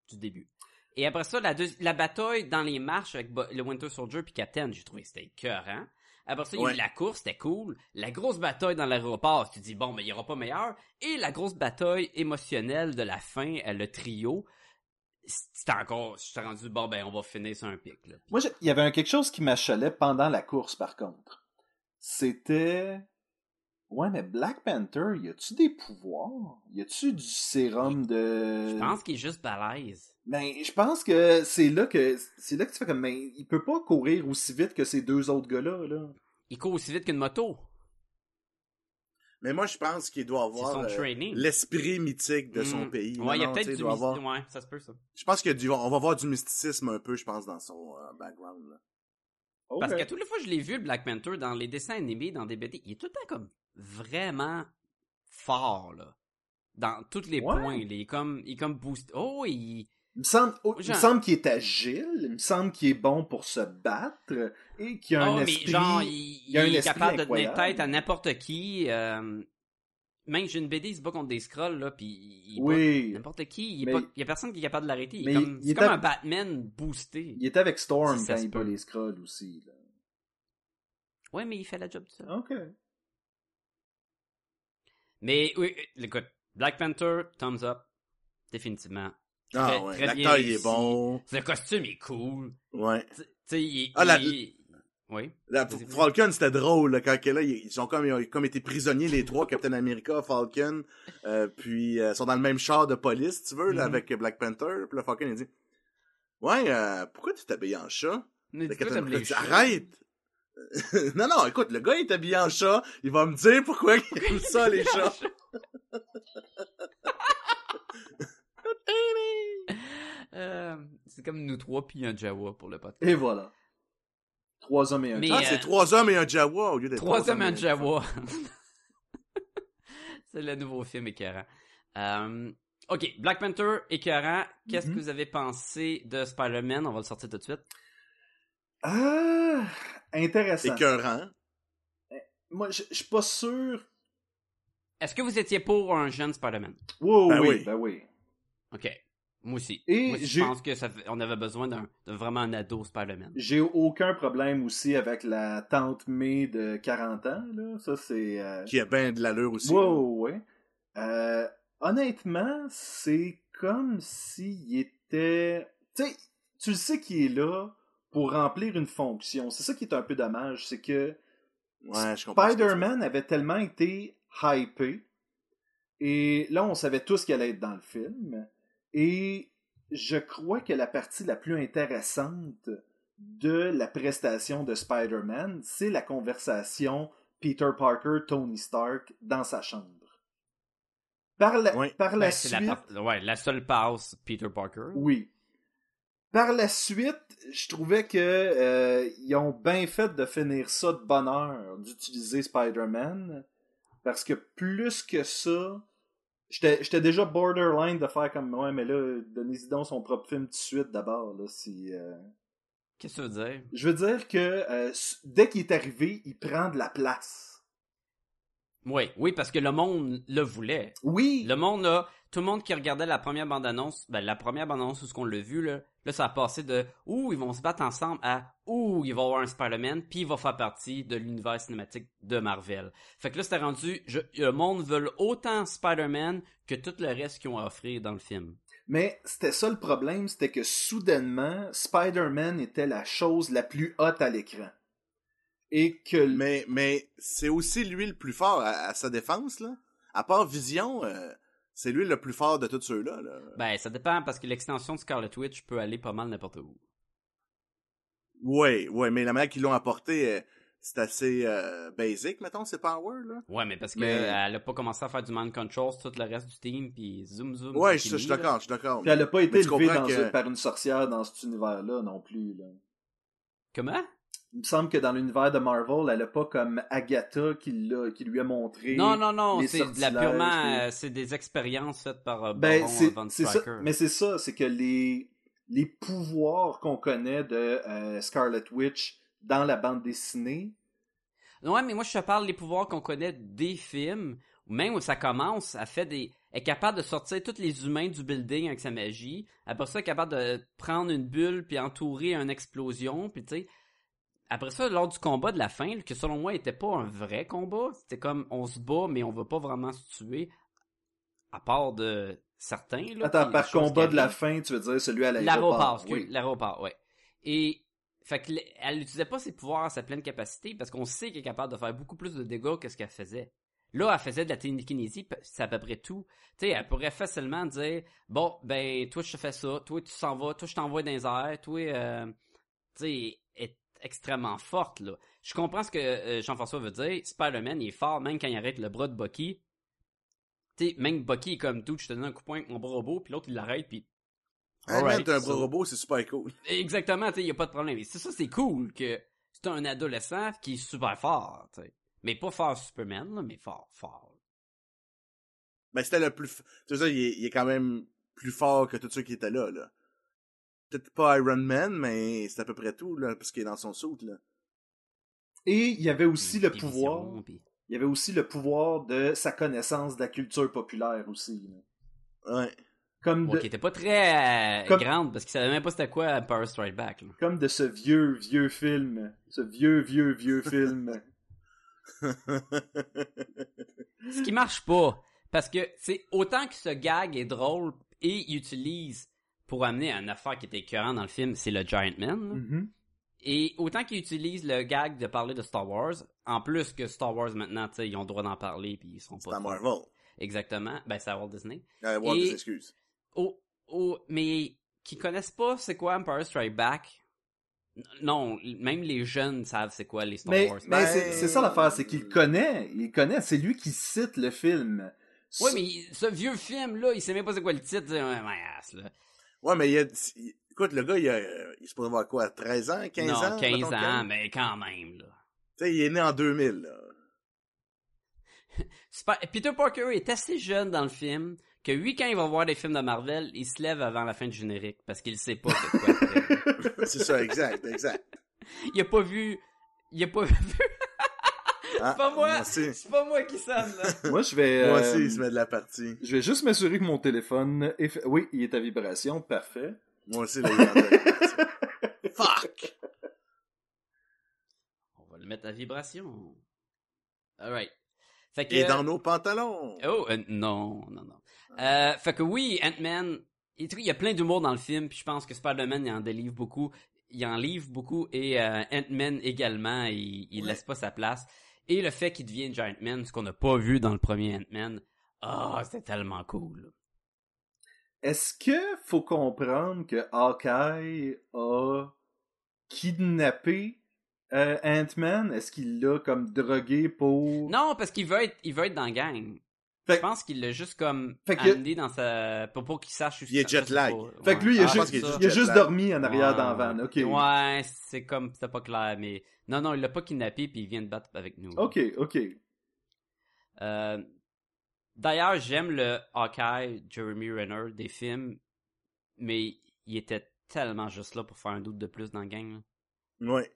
du début. Et après ça, la, la bataille dans les marches avec Bo- le Winter Soldier puis Captain, j'ai trouvé que c'était écœurant. Après ça, il y a Ouais. eu la course, c'était cool. La grosse bataille dans l'aéroport, tu te dis, bon, mais il y aura pas meilleur. Et la grosse bataille émotionnelle de la fin, euh, le trio, c'était encore, j'étais rendu, bon, ben, on va finir sur un pic, là. Moi, il y avait un quelque chose qui m'achalait pendant la course, par contre. C'était... Ouais, mais Black Panther, y a-tu des pouvoirs? Y a-tu du sérum de... Je pense qu'il est juste balèze. Ben, je pense que c'est là que c'est là que tu fais comme mais il peut pas courir aussi vite que ces deux autres gars-là là. Il court aussi vite qu'une moto. Mais moi, je pense qu'il doit avoir euh, l'esprit mythique de son Mm. pays. Ouais, il y a peut-être du mysticisme. avoir- Ouais, ça se peut, ça. Je pense qu'il y a du... on va voir du mysticisme un peu, je pense, dans son euh, background. Là. Parce Ok. que toutes les fois que je l'ai vu, Black Panther, dans les dessins animés, dans des BD, il est tout le temps comme vraiment fort, là. Dans tous les Ouais. points. là. Il est comme, il est comme boost. Oh, il... Il me semble, oh, il me Genre- semble qu'il est agile, il me semble qu'il est bon pour se battre et qu'il a oh, un mais esprit. genre, il, est capable de tenir tête à n'importe qui. euh, Même j'ai une BD, il se bat contre des scrolls, là, puis il Oui, n'importe qui. Il, est Mais- pas- il y a personne qui est capable de l'arrêter. Il Mais est comme, il c'est est comme à- un Batman boosté. il est avec Storm Si quand il bat les scrolls aussi. Là. Ouais, mais il fait la job tout ça. Ok. Mais oui, écoute, Black Panther, thumbs up, définitivement. Ah ouais, l'acteur, il est bon. Le costume est cool. Ouais. Tu sais, il, Ah, la- il- Oui. La. Falcon, c'était drôle, là, quand là, ils ont comme, ils ont comme été prisonniers, les trois, Captain America, Falcon, euh, puis euh, sont dans le même char de police, tu veux, là, Mhm. avec Black Panther, puis le Falcon, il dit, ouais, euh, pourquoi tu t'habilles en chat? Mais Captain America dit, arrête! [LAUGHS] non, non, écoute, le gars, il est habillé en chat, il va me dire pourquoi il aime ça, les chats. [LAUGHS] [LAUGHS] [LAUGHS] Euh, c'est comme nous trois puis un Jawa pour le podcast. Et voilà. Trois hommes et un Mais, Jawa. Ah, euh, c'est trois hommes et un Jawa au lieu d'être Trois hommes et un Jawa. [LAUGHS] [LAUGHS] c'est le nouveau film écœurant. Euh, ok, Black Panther écœurant. Qu'est-ce Mhm. que vous avez pensé de Spider-Man? On va le sortir tout de suite. Ah, intéressant. Écœurant. Moi, je je suis pas sûr. Est-ce que vous étiez pour un jeune Spider-Man? Wow, Ben oui, oui. ben oui. Ok. Moi aussi. Et Moi aussi, je pense que ça fait- on avait besoin d'un vraiment un ado Spider-Man. J'ai aucun problème aussi avec la tante May de 40 ans, là. Ça, c'est... euh, Qui a bien de l'allure aussi. Wow, ouais. Euh, honnêtement, c'est comme s'il était... Tu sais, tu le sais qu'il est là pour remplir une fonction. C'est ça qui est un peu dommage, c'est que Ouais, Spider-Man avait tellement été hypé, et là, on savait tous qu'elle allait être dans le film, et je crois que la partie la plus intéressante de la prestation de Spider-Man, c'est la conversation Peter Parker-Tony Stark dans sa chambre. Par la, Oui. par la Ben, suite... la, ouais, la seule passe Peter Parker. Oui. Par la suite, je trouvais que euh, ils ont bien fait de finir ça de bonne heure, d'utiliser Spider-Man, parce que plus que ça, j'étais déjà borderline de faire comme ouais, mais là, donnez-y donc son propre film tout de suite d'abord là, si. euh, Qu'est-ce que tu veux dire? Je veux dire que euh, dès qu'il est arrivé, il prend de la place. Oui, oui, parce que le monde le voulait. Oui. Le monde, là, tout le monde qui regardait la première bande-annonce, ben, la première bande-annonce où ce qu'on l'a vu, là, là, ça a passé de « Ouh, ils vont se battre ensemble » à « Ouh, il va y avoir un Spider-Man, puis il va faire partie de l'univers cinématique de Marvel. » Fait que là, c'était rendu, je- le monde veut autant Spider-Man que tout le reste qu'ils ont à offrir dans le film. Mais c'était ça le problème, c'était que soudainement, Spider-Man était la chose la plus haute à l'écran. Et que Mais, mais c'est aussi lui le plus fort à, à sa défense, là. À part Vision, euh, c'est lui le plus fort de tous ceux-là. Là. Ben, ça dépend, parce que l'extension de Scarlet Witch peut aller pas mal n'importe où. Ouais, ouais, mais la manière qu'ils l'ont apporté, euh, c'est assez euh, basic, mettons, c'est Power, là. Ouais, mais parce que Mais- elle a pas commencé à faire du mind control sur tout le reste du team, puis zoom zoom. Ouais, je je suis d'accord, je suis d'accord. puis elle n'a pas été élevée que- par une sorcière dans cet univers-là non plus. Là. Comment? Il me semble que dans l'univers de Marvel, elle n'a pas comme Agatha qui, l'a- qui lui a montré. Non, non, non, c'est de la purement, euh, c'est des expériences faites par euh, Ben, Baron c'est Von c'est ça. Striker. Mais c'est ça, c'est que les, les pouvoirs qu'on connaît de euh, Scarlet Witch dans la bande dessinée, Ouais, mais moi je te parle des pouvoirs qu'on connaît des films, ou même où ça commence, elle fait des, elle est capable de sortir tous les humains du building avec sa magie. Après ça, elle est capable de prendre une bulle puis entourer une explosion, puis tu sais. Après ça, lors du combat de la fin, que selon moi était pas un vrai combat, c'était comme on se bat mais on va pas vraiment se tuer, à part de certains. Là, Attends, par combat de la fin, tu veux dire celui à l'aéroport? L'aéroport, oui. l'aéroport, ouais. Et fait que elle n'utilisait pas ses pouvoirs à sa pleine capacité parce qu'on sait qu'elle est capable de faire beaucoup plus de dégâts que ce qu'elle faisait. Là, elle faisait de la télékinésie, c'est à peu près tout. Tu sais, elle pourrait facilement dire bon, ben toi je te fais ça, toi tu s'en vas, toi je t'envoie dans les airs, toi, euh, tu sais, extrêmement forte là. Je comprends ce que euh, Jean-François veut dire. Spider-Man il est fort même quand il arrête le bras de Bucky. Sais, même Bucky est comme tout, je te donne un coup de poing avec mon bras robot, puis l'autre il l'arrête, puis Hey, un bras robot, c'est super cool. Exactement, tu sais, y a pas de problème. Et c'est ça, c'est cool que c'est un adolescent qui est super fort, tu sais. Mais pas fort Superman, là, mais fort, fort. Ben, c'était le plus... Tu dire, il est, il est quand même plus fort que tous ceux qui étaient là, là. Peut-être pas Iron Man, mais c'est à peu près tout, là, parce qu'il est dans son soute, là. Et il y avait aussi le pouvoir. Puis- Il y avait aussi le pouvoir de sa connaissance de la culture populaire aussi. là. Ouais. Comme Bon, de, qui était pas très euh, Comme- grande parce qu'il savait même pas c'était quoi Power Strike Back. là. comme de ce vieux, vieux film. Ce vieux, vieux, vieux [LAUGHS] film. Ce qui marche pas. Parce que c'est autant que ce gag est drôle et il utilise pour amener à une affaire qui était écœurant dans le film, c'est le Giant Man. Mhm. Et autant qu'ils utilisent le gag de parler de Star Wars, en plus que Star Wars maintenant, tu sais, ils ont le droit d'en parler puis ils sont C'est pas. à trop- Marvel. Exactement. Ben, c'est à Walt Disney. Euh, Walt, des excuses. Oh, oh, mais qui connaissent pas c'est quoi Empire Strike Back. Non, même les jeunes savent c'est quoi les Star Mais, Wars. mais Ben- c'est c'est ça l'affaire, c'est qu'il connaît. Il connaît. C'est lui qui cite le film. Ouais, mais ce vieux film là, il sait même pas c'est quoi le titre. Ouais, ouais, ass, là. Ouais, mais il y a... Écoute, le gars, il, a, il se pourrait avoir quoi, 13 ans, 15 non, ans? 15 mettons, ans, mais quand même, là. Tu sais, il est né en 2000, là. [LAUGHS] Super- Peter Parker est assez jeune dans le film que lui, quand il va voir des films de Marvel, il se lève avant la fin du générique parce qu'il sait pas c'est quoi. [LAUGHS] C'est ça, exact, exact. [LAUGHS] Il a pas vu... Il a pas vu... Ah, pas moi. C'est pas moi qui sonne, là. [LAUGHS] Moi, je vais. Moi euh, aussi, il se met de la partie. Je vais juste m'assurer que mon téléphone est fait- Oui, il est à vibration, parfait. Moi aussi, là, il est. Fuck! On va le mettre à vibration. Alright. Fait que... Il est dans nos pantalons. Oh, euh, non, non, non. Euh, fait que oui, Ant-Man, il il y a plein d'humour dans le film, puis je pense que Spider-Man, il en délivre beaucoup. Il en livre beaucoup, et euh, Ant-Man également, il, il Ouais. laisse pas sa place. Et le fait qu'il devienne Giant Man, ce qu'on n'a pas vu dans le premier Ant-Man, ah, c'était tellement cool. Est-ce que faut comprendre que Hawkeye a kidnappé euh, Ant-Man? Est-ce qu'il l'a comme drogué pour... Non, parce qu'il veut être, il veut être dans la gang. Fait- Je pense qu'il l'a juste comme Fait que- amené dans sa... Pour, pour qu'il sache où Il est jet lag. Fait que lui, il a Ah, juste, ça. il a juste dormi en arrière Ouais, dans la van. OK. Ouais, c'est comme, c'était pas clair, mais... Non, non, il l'a pas kidnappé, puis il vient de battre avec nous. OK, OK. Euh, D'ailleurs, j'aime le Hawkeye, Jeremy Renner des films, mais il était tellement juste là pour faire un doute de plus dans le gang. là. Ouais.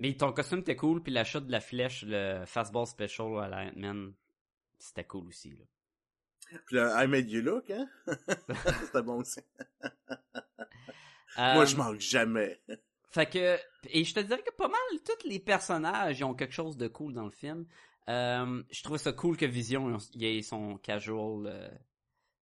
Mais ton costume était cool, puis l'achat de la flèche, le fastball special à la Ant-Man, c'était cool aussi. Là. Puis le I made you look, hein? [LAUGHS] C'était bon aussi. Euh, Moi, je manque jamais. Fait que, et je te dirais que pas mal tous les personnages ils ont quelque chose de cool dans le film. Euh, je trouve ça cool que Vision il ait son casual, euh,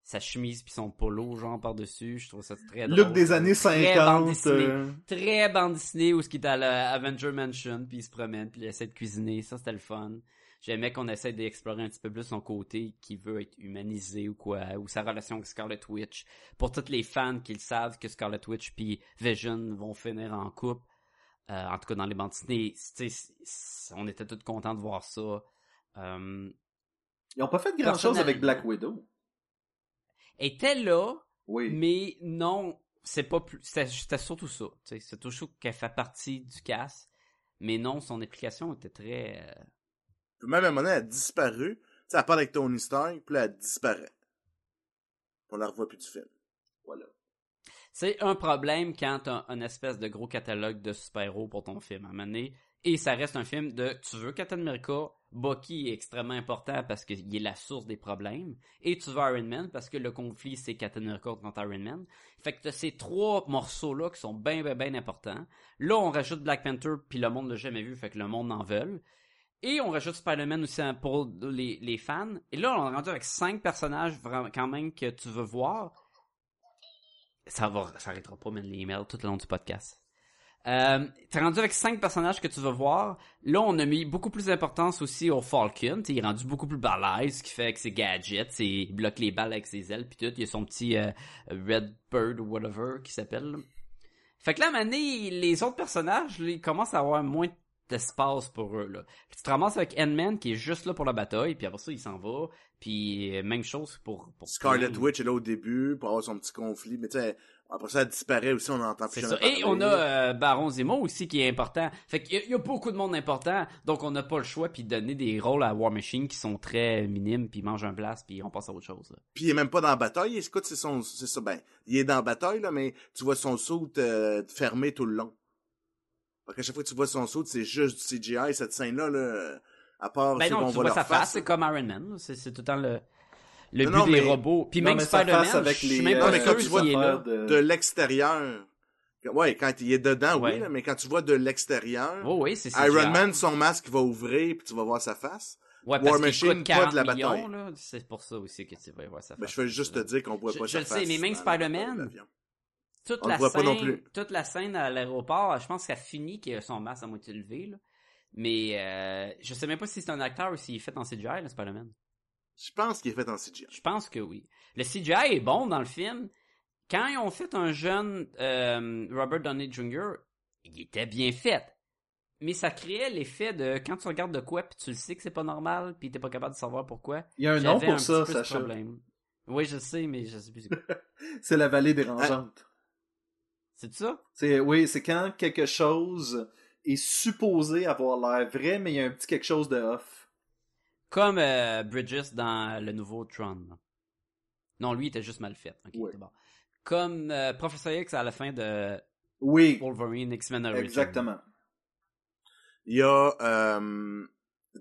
sa chemise puis son polo genre par dessus. Je trouve ça très drôle. Look des années Très bande 50. dessinée. euh, Très bande dessinée où ce qui est à la Avenger Mansion puis il se promène puis il essaie de cuisiner. Ça c'était le fun. J'aimais qu'on essaie d'explorer un petit peu plus son côté qui veut être humanisé ou quoi, ou sa relation avec Scarlet Witch. Pour tous les fans qui le savent que Scarlet Witch puis Vision vont finir en couple, euh, en tout cas dans les bandes dessinées, on était tous contents de voir ça. Euh, Ils ont pas fait grand chose avec. Black Widow. elle était là, Oui. mais non, c'est pas plus, c'était surtout ça. C'est toujours qu'elle fait partie du cast, mais non, son implication était très. euh, Puis même à un moment donné, elle a disparu. Tu elle parle avec Tony Stark, puis elle disparaît. On la revoit plus du film. Voilà. C'est un problème quand t'as un espèce de gros catalogue de super-héros pour ton film à un moment donné, et ça reste un film de tu veux Captain America, Bucky est extrêmement important parce qu'il est la source des problèmes, et tu veux Iron Man parce que le conflit c'est Captain America contre Iron Man. Fait que t'as ces trois morceaux-là qui sont bien bien bien importants. Là on rajoute Black Panther puis le monde l'a jamais vu, fait que le monde en veut. Et on rajoute Spider-Man aussi pour les, les fans. Et là, on est rendu avec cinq personnages quand même que tu veux voir ça va, ça arrêtera pas, mais les emails tout le long du podcast. Euh, t'es rendu avec cinq personnages que tu veux voir. Là, on a mis beaucoup plus d'importance aussi au Falcon. T'sais, il est rendu beaucoup plus balèze, ce qui fait avec ses gadgets. Il bloque les balles avec ses ailes, puis tout. Il a son petit euh, Red Bird ou whatever qui s'appelle. Fait que là, à un moment donné, les autres personnages, ils commencent à avoir moins d'espace pour eux. Là. Puis tu te ramasses avec Ant-Man qui est juste là pour la bataille, puis après ça, il s'en va. Puis euh, même chose pour... pour Scarlet. Witch est là au début pour avoir son petit conflit, mais tu sais, après ça, elle disparaît aussi, on n'entend plus ça. Et on a euh, Baron Zemo aussi qui est important. Fait qu'il y, y a beaucoup de monde important, donc on n'a pas le choix puis de donner des rôles à War Machine qui sont très minimes puis ils mangent un blast puis on passe à autre chose. là. Puis il est même pas dans la bataille, écoute, c'est son, c'est ça, ben, il est dans la bataille, là, mais tu vois son saut euh, fermé tout le long. Fait qu'à chaque fois que tu vois son saut, c'est juste du CGI, cette scène-là, là, à part Ben non, tu voit vois sa face, face. c'est comme Iron Man. C'est tout le temps le, le Non, but non, des mais- robots. Puis Non, même Spider-Man, face je suis les, même euh, pas mais quand sûr tu vois est là. de- De l'extérieur. Ouais, quand il est dedans, Ouais. oui, là, mais quand tu vois de l'extérieur, Oh oui, c'est Iron. Man, son masque va ouvrir, puis tu vas voir sa face. Ouais, War parce Machine, coûte pas 40 de la bataille. là. C'est pour ça aussi que tu vas voir sa face. Ben, je veux juste te dire qu'on voit Je- pas je sa le sais, face mais même Spider-Man. Toute On la pas non scène, plus. toute la scène à l'aéroport, je pense qu'elle finit qu'il a son masque à moitié levé, là. Mais, euh, je sais même pas si c'est un acteur ou s'il est fait en CGI, le Spider-Man. Je pense qu'il est fait en CGI. Je pense que oui. Le CGI est bon dans le film. Quand ils ont fait un jeune euh, Robert Downey Jr., il était bien fait. Mais ça créait l'effet de quand tu regardes de quoi puis tu le sais que c'est pas normal puis t'es pas capable de savoir pourquoi. Il y a un nom pour un ça, petit peu ce Sacha. problème. Oui, je sais, mais je sais plus. c'est quoi. [LAUGHS] C'est la vallée dérangeante. C'est ça? C'est oui, c'est quand quelque chose est supposé avoir l'air vrai, mais il y a un petit quelque chose de off. Comme euh, Bridges dans le nouveau Tron. Non, lui, il était juste mal fait. Ok, Ouais. c'est bon. Comme euh, Professor X à la fin de Oui, Wolverine X-Men Origins. exactement. Il y a euh,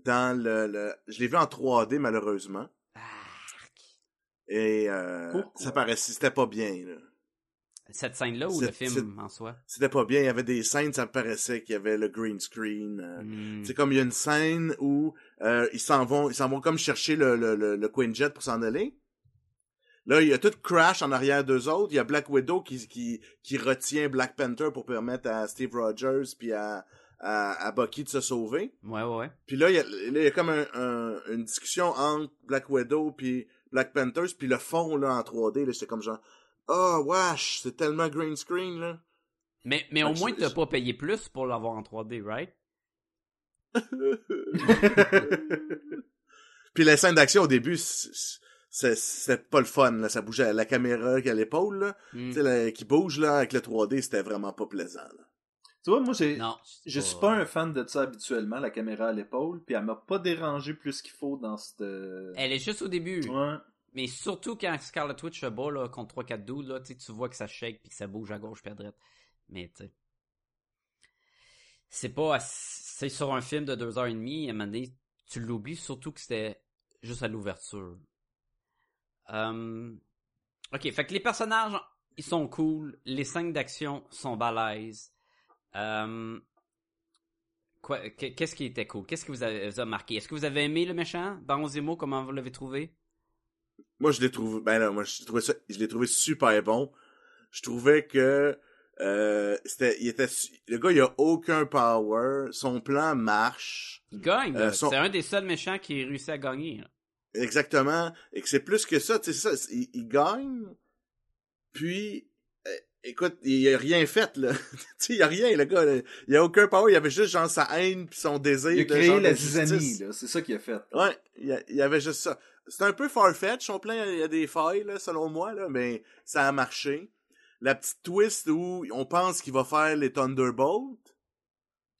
dans le, le je l'ai vu en 3D malheureusement Arc. et euh, ça paraissait c'était pas bien là. Cette scène-là ou le film en soi? C'était pas bien, il y avait des scènes ça me paraissait qu'il y avait le green screen. euh, Hmm. C'est comme il y a une scène où euh, ils s'en vont, ils s'en vont comme chercher le, le, le, le Quinjet pour s'en aller. Là, il y a tout Crash en arrière d'eux autres. Il y a Black Widow qui, qui, qui retient Black Panther pour permettre à Steve Rogers puis à, à, à Bucky de se sauver. Ouais, ouais, ouais. Puis là, il y a, là, il y a comme un, un- une discussion entre Black Widow puis Black Panthers, puis le fond là en 3D, là, j'étais comme genre, oh wesh, c'est tellement green screen là. Mais, mais au moins, t'as pas payé plus pour l'avoir en 3D, right? [LAUGHS] Puis la scène d'action au début, c'était pas le fun, là. Ça bougeait la caméra qui a l'épaule, là. Hmm. Là, qui bouge, là, avec le 3D, c'était vraiment pas plaisant, là. Tu vois, moi, j'ai, Non. je suis pas un fan de ça habituellement, la caméra à l'épaule, puis elle m'a pas dérangé plus qu'il faut dans cette. Elle est juste au début. Ouais. Mais surtout quand Scarlet Witch se bat là, contre 3-4 dudes, là, tu vois que ça shake puis que ça bouge à gauche puis à droite. Mais tu. C'est pas. C'est sur un film de 2h30, à un moment donné, tu l'oublies, surtout que c'était juste à l'ouverture. Euh, Ok, fait que les personnages, ils sont cool, les scènes d'action sont balèzes. Que- qu'est-ce qui était cool? Qu'est-ce que vous avez, vous a marqué? Est-ce que vous avez aimé le méchant? Baron Zemo, comment vous l'avez trouvé? Moi, je l'ai trouvé, ben moi, je trouvais ça, je l'ai trouvé super bon. Je trouvais que, euh, c'était, il était, le gars, il a aucun power. Son plan marche. Il gagne, Euh, son- C'est un des seuls méchants qui réussit à gagner, là. Exactement. Et que c'est plus que ça, tu sais, ça. Il, il gagne. Puis, euh, écoute, il a rien fait, là. [LAUGHS] tu sais, il a rien, le gars. là. Il a aucun power. Il avait juste, genre, sa haine puis son désir. Il a de, créé genre, la de zizanie, là. C'est ça qu'il a fait. Ouais, il y avait juste ça. C'est un peu farfetch, son plan, il y a des failles, là, selon moi, là, mais ça a marché. La petite twist où on pense qu'il va faire les Thunderbolts,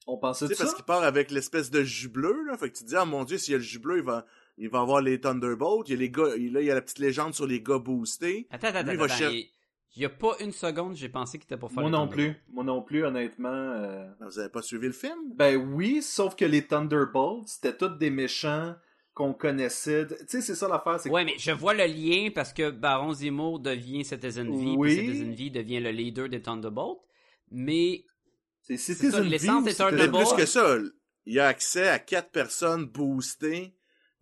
On pensait tu de sais, parce qu'il part avec l'espèce de jus bleu, là, fait que tu te dis, ah mon dieu, s'il y a le jus bleu, il va, il va avoir les Thunderbolts, il y a les gars, il- là, il y a la petite légende sur les gars boostés. Attends, attends, Lui, il attends. va attends. cher- Il il y a pas une seconde, j'ai pensé qu'il était pour faire Moi les non plus. Moi non plus, honnêtement. euh, Vous avez pas suivi le film? Ben oui, sauf que les Thunderbolts, c'était tous des méchants qu'on connaissait. Tu sais, c'est ça l'affaire. c'est que- Ouais, mais je vois le lien parce que Baron Zemo devient Citizen V, Oui. puis Citizen V devient le leader des Thunderbolts. Mais C'est ça, Citizen V l'essence ou Citizen- Mais plus que ça, il y a accès à quatre personnes boostées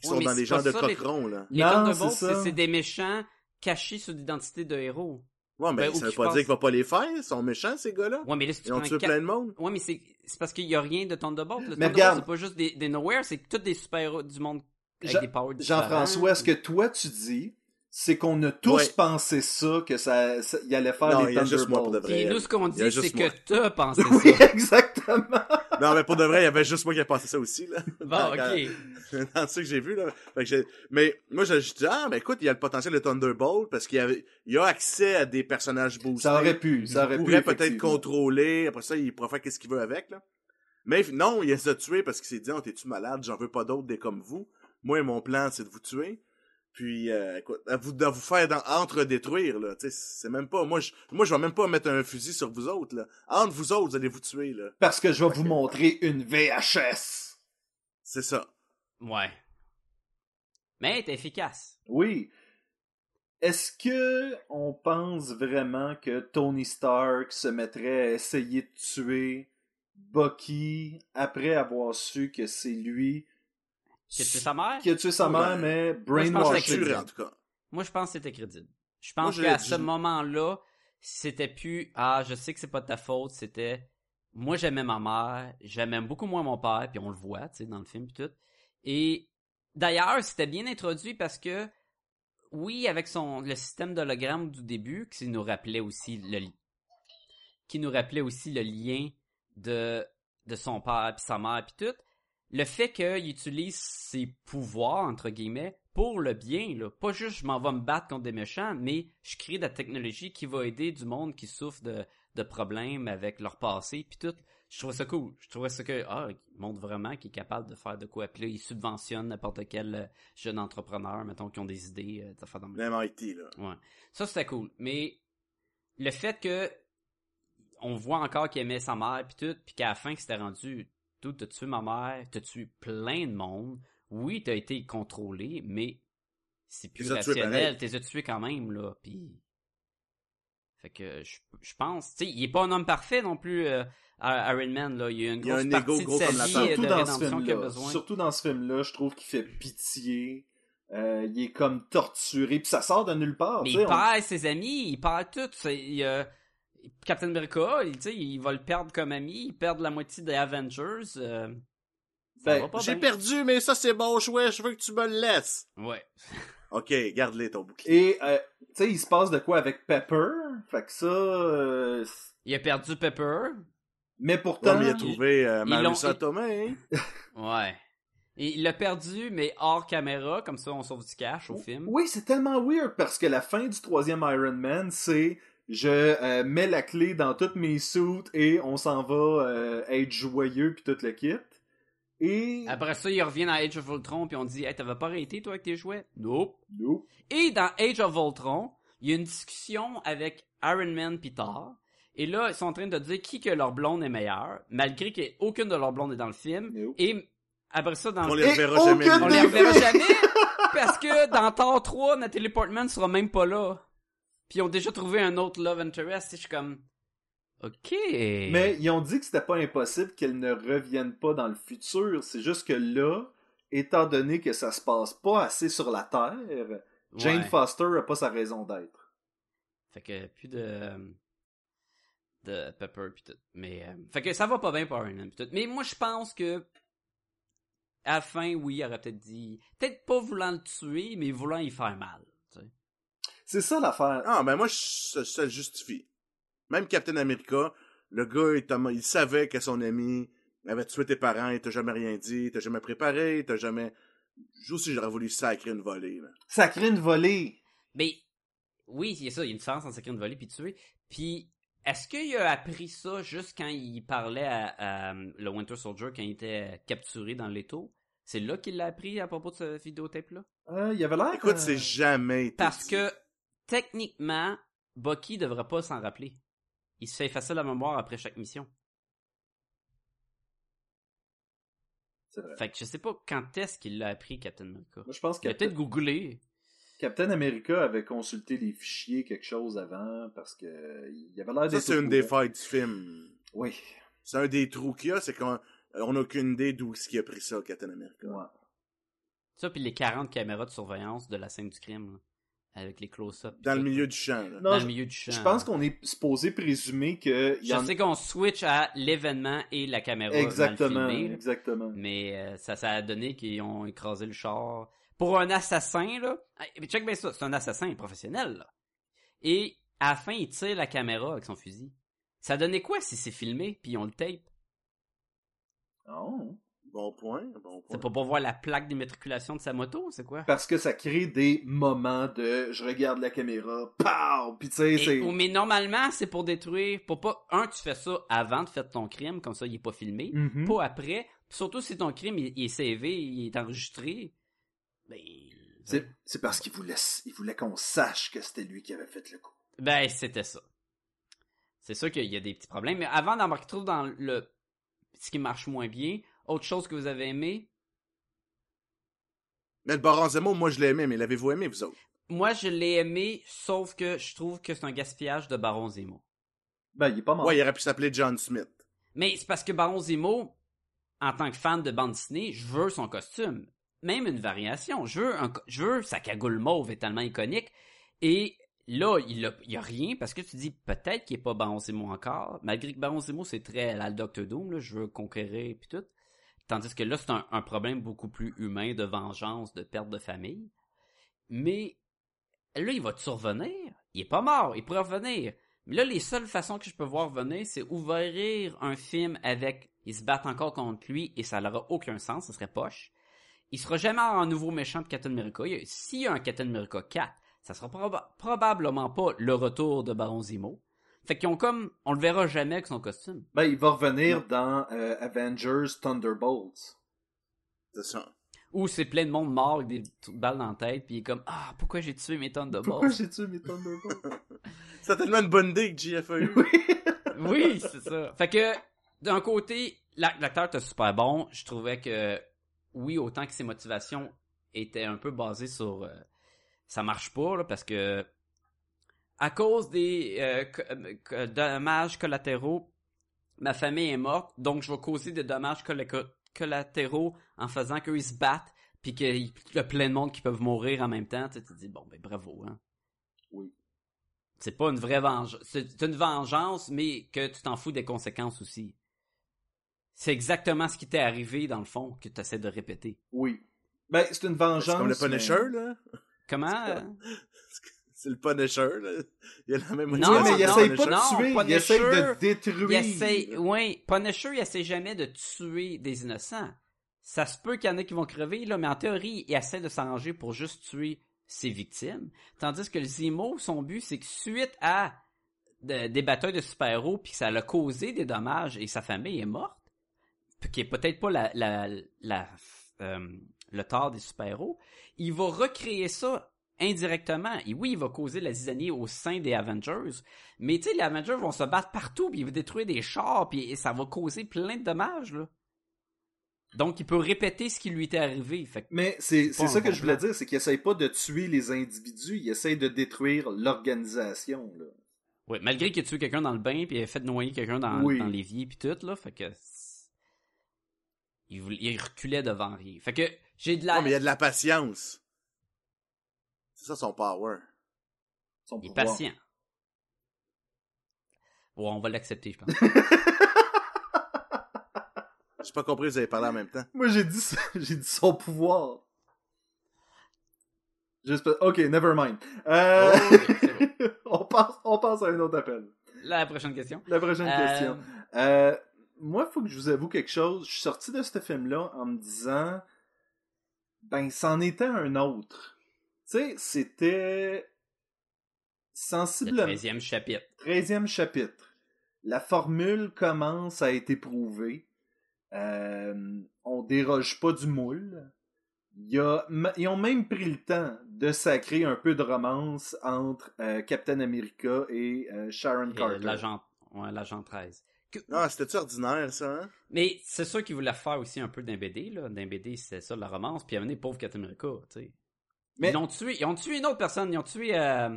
qui Ouais, sont mais dans c'est des genres pas de ça, les- coquerons, là. les Non, Thunderbolts, c'est ça. c'est c'est des méchants cachés sous l'identité de héros. Ouais, mais Ben, ou ça veut qui pas dire qu'il va pas les faire, ils sont méchants, ces gars-là. Ouais, mais là, si tu Ils ont prends tué quatre- plein de monde. Ouais, mais c'est c'est parce qu'il y a rien de Thunderbolt. Le Mais Thunderbolt, regarde. c'est pas juste des, des Nowhere, c'est tous des super-héros du monde Jean- des powers différents. Jean-François, ce que toi tu dis, c'est qu'on a tous Ouais. pensé ça, que ça, ça- il allait faire Non, les il y a juste moi pour de Thunderbolts. vrai. Puis nous, ce qu'on Il y dit, c'est que t'as pensé Oui, ça. [LAUGHS] exactement. Non, mais pour de vrai, il y avait juste moi qui a pensé ça aussi, là. Bon, Quand- ok. Dans ce que j'ai vu, là. Fait que j'ai- mais moi, je, je dis, ah, ben écoute, il y a le potentiel de Thunderbolt parce qu'il y avait, il a accès à des personnages boostés. Ça aurait pu, ça aurait il pu. pourrait peut-être effectivement. contrôler, après ça, il pourrait faire qu'est-ce qu'il veut avec, là. Mais non, il les a tués parce qu'il s'est dit, oh, t'es-tu malade, j'en veux pas d'autres des comme vous. Moi, mon plan, c'est de vous tuer. Puis, euh, écoute, à vous, de vous faire dans- entre-détruire, là. Tu sais, c'est même pas, moi, je, moi, je vais même pas mettre un fusil sur vous autres, là. Entre vous autres, vous allez vous tuer, là. Parce que je vais vous montrer une VHS. C'est ça. Ouais. Mais t'es efficace. Oui. Est-ce que on pense vraiment que Tony Stark se mettrait à essayer de tuer Bucky après avoir su que c'est lui Que tu sa mère? qui a tué sa Ouais. mère, mais brainwashing. que Tuerait, en tout cas. Moi, je pense que c'était crédible. Je pense qu'à ce moment-là, c'était plus ah, je sais que c'est pas de ta faute, c'était moi j'aimais ma mère, j'aimais beaucoup moins mon père, puis on le voit, tu sais, dans le film pis tout. Et d'ailleurs, c'était bien introduit parce que oui, avec son le système d'hologramme du début, qui nous rappelait aussi le qui nous rappelait aussi le lien de de son père puis sa mère puis tout, le fait qu'il utilise ses pouvoirs, entre guillemets, pour le bien, là. Pas juste je m'en vais me battre contre des méchants, mais je crée de la technologie qui va aider du monde qui souffre de, de problèmes avec leur passé, puis tout. Je trouvais ça cool. Je trouvais ça que, ah, il montre vraiment qu'il est capable de faire de quoi. Puis là, il subventionne n'importe quel euh, jeune entrepreneur, mettons, qui ont des idées, euh, d'affaires dans le L'MIT, là. Ouais. Ça, c'était cool. Mais le fait que on voit encore qu'il aimait sa mère puis tout, puis qu'à la fin, que c'était rendu tout, t'as tué ma mère, t'as tué plein de monde. Oui, t'as été contrôlé, mais c'est plus rationnel. T'es as tué quand même, là. Puis... Fait que je, je pense, tu sais, il est pas un homme parfait non plus, euh, Iron Man, là. Il y a une Il y a grosse un partie ego de gros sa comme la vie euh, Surtout de dans ce besoin. Surtout dans ce film-là, je trouve qu'il fait pitié. Euh, il est comme torturé, puis ça sort de nulle part. Mais il on- perd ses amis, il perd tout. Il, euh, Captain America, il, tu sais, il va le perdre comme ami, il perd la moitié des Avengers. euh, Ben, J'ai perdu, mais ça, c'est bon choix. Je veux que tu me le laisses. Ouais. [LAUGHS] Ok, garde-les, ton bouclier. Et, euh, tu sais, il se passe de quoi avec Pepper? Fait que ça... euh, Il a perdu Pepper. Mais pourtant... Il a trouvé euh, Marissa Tomei. [LAUGHS] Ouais. Et il l'a perdu, mais hors caméra, comme ça on sauve du cash au film. Oui, c'est tellement weird parce que la fin du troisième Iron Man, c'est je euh, mets la clé dans toutes mes suits et on s'en va euh, être joyeux puis tout le kit. Et Après ça, il revient dans Age of Ultron, puis on dit Hey, t'avais pas arrêté toi avec tes jouets? Nope. Nope. Et dans Age of Ultron, il y a une discussion avec Iron Man pis Thor. Et là, ils sont en train de dire qui que leur blonde est meilleure, malgré qu'aucune de leurs blondes est dans le film. Nope. Et après ça, dans On le les Et reverra aucune jamais. On les reverra jamais parce que dans Thor 3, Natalie Portman sera même pas là. Puis ils ont déjà trouvé un autre love interest et je suis comme OK. Mais ils ont dit que c'était pas impossible qu'elle ne revienne pas dans le futur. C'est juste que là, étant donné que ça se passe pas assez sur la Terre, Jane Ouais. Foster a pas sa raison d'être. Fait que plus de de Pepper pis tout. Mais euh, fait que ça va pas bien pour Iron Man pis tout. Mais moi je pense que à la fin, oui, il aurait peut-être dit peut-être pas voulant le tuer, mais voulant y faire mal. C'est ça l'affaire. Ah, ben moi, je- ça, le justifie. Même Captain America, le gars, il, savait que son ami avait tué tes parents, il t'a jamais rien dit, il t'a jamais préparé, il t'a jamais... Je aussi, j'aurais voulu sacrer une volée, là. Crée une volée. Mais oui, il y a ça, il y a une différence entre sacrer une volée puis tuer. Puis est-ce qu'il a appris ça juste quand il parlait à, à, le Winter Soldier quand il était capturé dans l'étau? C'est là qu'il l'a appris à propos de ce vidéotape-là? Euh, il avait l'air. Écoute, euh, c'est jamais été Parce dit. que, techniquement, Bucky devrait pas s'en rappeler. Il se fait effacer la mémoire après chaque mission. C'est vrai. Fait que je sais pas quand est-ce qu'il l'a appris, Captain America. Moi, je pense Il a peut-être googlé. Captain America avait consulté les fichiers quelque chose avant parce que il avait l'air Ça, d'être c'est une des failles du film. Oui. C'est un des trous qu'il y a, c'est qu'on on n'a aucune idée d'où ce qui a pris ça, Captain America. Ouais. Ça, puis les 40 caméras de surveillance de la scène du crime, là, avec les close-ups. Dans le milieu du champ, là. Non, Dans je- le milieu du champ. Je pense qu'on est supposé présumer que Je en- sais qu'on switch à l'événement et la caméra exactement, exactement. mais euh, ça, ça a donné qu'ils ont écrasé le char. Pour un assassin, là, mais check bien ça, c'est un assassin professionnel, là. Et à la fin, il tire la caméra avec son fusil. Ça donnait quoi si c'est filmé, puis on le tape? Non. Bon point, bon point. C'est pour pas voir la plaque d'immatriculation de sa moto, c'est quoi? Parce que ça crée des moments de je regarde la caméra, pow, puis tu sais c'est mais normalement, c'est pour détruire, pour pas, un, tu fais ça avant de faire ton crime, comme ça, il est pas filmé. Mhm. Pas après. Surtout si ton crime, il, il est CV, il est enregistré. Ben, c'est c'est parce qu'il voulait il voulait qu'on sache que c'était lui qui avait fait le coup. Ben, c'était ça. C'est sûr qu'il y a des petits problèmes. Mais avant d'embarquer trop dans le ce qui marche moins bien, autre chose que vous avez aimé, Mais le Baron Zemo, moi, je l'ai aimé, mais l'avez-vous aimé, vous autres? moi je l'ai aimé, sauf que je trouve que c'est un gaspillage de Baron Zemo. Ben il est pas mort. Ouais, il aurait pu s'appeler John Smith. Mais c'est parce que Baron Zemo, en tant que fan de bande dessinée, je veux son costume. Même une variation. Je veux, un je veux sa cagoule mauve est tellement iconique. Et là, il a, il y a rien parce que tu dis peut-être qu'il est pas Baron Zemo encore. Malgré que Baron Zemo, c'est très à la Doctor Doom, là, je veux conquérir puis tout. Tandis que là, c'est un, problème beaucoup plus humain de vengeance, de perte de famille. Mais là, il va survenir. Il est pas mort, il pourrait revenir. Mais là, les seules façons que je peux voir venir, c'est ouvrir un film avec Ils se battent encore contre lui et ça n'aura aucun sens, ça serait poche. Il sera jamais un nouveau méchant de Captain America. S'il y a un Captain America 4, ça sera proba- probablement pas le retour de Baron Zemo. Fait qu'ils ont comme, on le verra jamais avec son costume. Ben, il va revenir dans euh, Avengers Thunderbolts. C'est ça. Ou c'est plein de monde mort avec des balles dans la tête, puis il est comme, ah, pourquoi j'ai tué mes tonnes de Pourquoi balles? j'ai tué mes Thunderbolts? [LAUGHS] C'est tellement une bonne idée que JF a eu. [LAUGHS] oui, c'est ça. Fait que, d'un côté, l'ac- l'acteur était super bon. Je trouvais que, oui, autant que ses motivations étaient un peu basées sur... euh, ça marche pas, là, parce que... À cause des euh, co- euh, co- dommages collatéraux, ma famille est morte, donc je vais causer des dommages colla- collatéraux en faisant qu'eux ils se battent, puis qu'il y a plein de monde qui peuvent mourir en même temps. Tu te dis, bon, ben bravo, hein. Oui. C'est pas une vraie vengeance. C'est une vengeance, mais que tu t'en fous des conséquences aussi. C'est exactement ce qui t'est arrivé, dans le fond, que tu essaies de répéter. Oui. Ben, c'est une vengeance. C'est comme le Punisher, mais- là. Comment? [LAUGHS] C'est le Punisher, là. [LAUGHS] Il y a la même Non, mais il essaye pas de tuer, il essaye de détruire. Il essaie, oui, Punisher, il essaie jamais de tuer des innocents. Ça se peut qu'il y en ait qui vont crever, là, mais en théorie, il essaie de s'arranger pour juste tuer ses victimes. Tandis que le Zemo, son but, c'est que suite à de- des batailles de super-héros, puis que ça l'a causé des dommages et sa famille est morte, puis qui est peut-être pas la, la, la, euh, le tort des super-héros, il va recréer ça indirectement. Et oui, il va causer la zizanie au sein des Avengers, mais tu sais, les Avengers vont se battre partout, puis ils vont détruire des chars, puis et ça va causer plein de dommages, là. Donc, il peut répéter ce qui lui était arrivé. Fait que- Mais c'est ça que je voulais dire, c'est qu'il essaye pas de tuer les individus, il essaye de détruire l'organisation. là. ouais, malgré qu'il a tué quelqu'un dans le bain, puis il a fait noyer quelqu'un dans, Oui. dans l'évier, puis tout, là, fait que... Il, reculait devant rien. Fait que j'ai de la... Non, mais il y a de la patience. C'est ça son power. Son Il est patient. Bon, on va l'accepter, je pense. [LAUGHS] J'ai pas compris, vous avez parlé en même temps. Moi j'ai dit ça, [LAUGHS] j'ai dit son pouvoir. Ok, never mind. Euh, Oh, bon. [LAUGHS] on passe, on passe à un autre appel. La prochaine question. La prochaine Euh, question. Euh, moi, il faut que je vous avoue quelque chose. Je suis sorti de ce film-là en me disant, ben, c'en était un autre. Tu sais, c'était Le sensiblement 13e chapitre. 13e chapitre. La formule commence à être éprouvée. Euh, on déroge pas du moule. Il a, ils ont même pris le temps de sacrer un peu de romance entre euh, Captain America et euh, Sharon Et, euh, Carter. L'agent ouais, l'agent 13. Que- Ah, c'était-tu ordinaire, ça, hein? Mais c'est sûr qu'ils voulaient faire aussi un peu d'un BD, là. D'un BD, c'est ça, la romance. Puis amener pauvre Captain America, tu sais. Mais- Ils ont tué, ils ont tué une autre personne. Ils ont tué euh,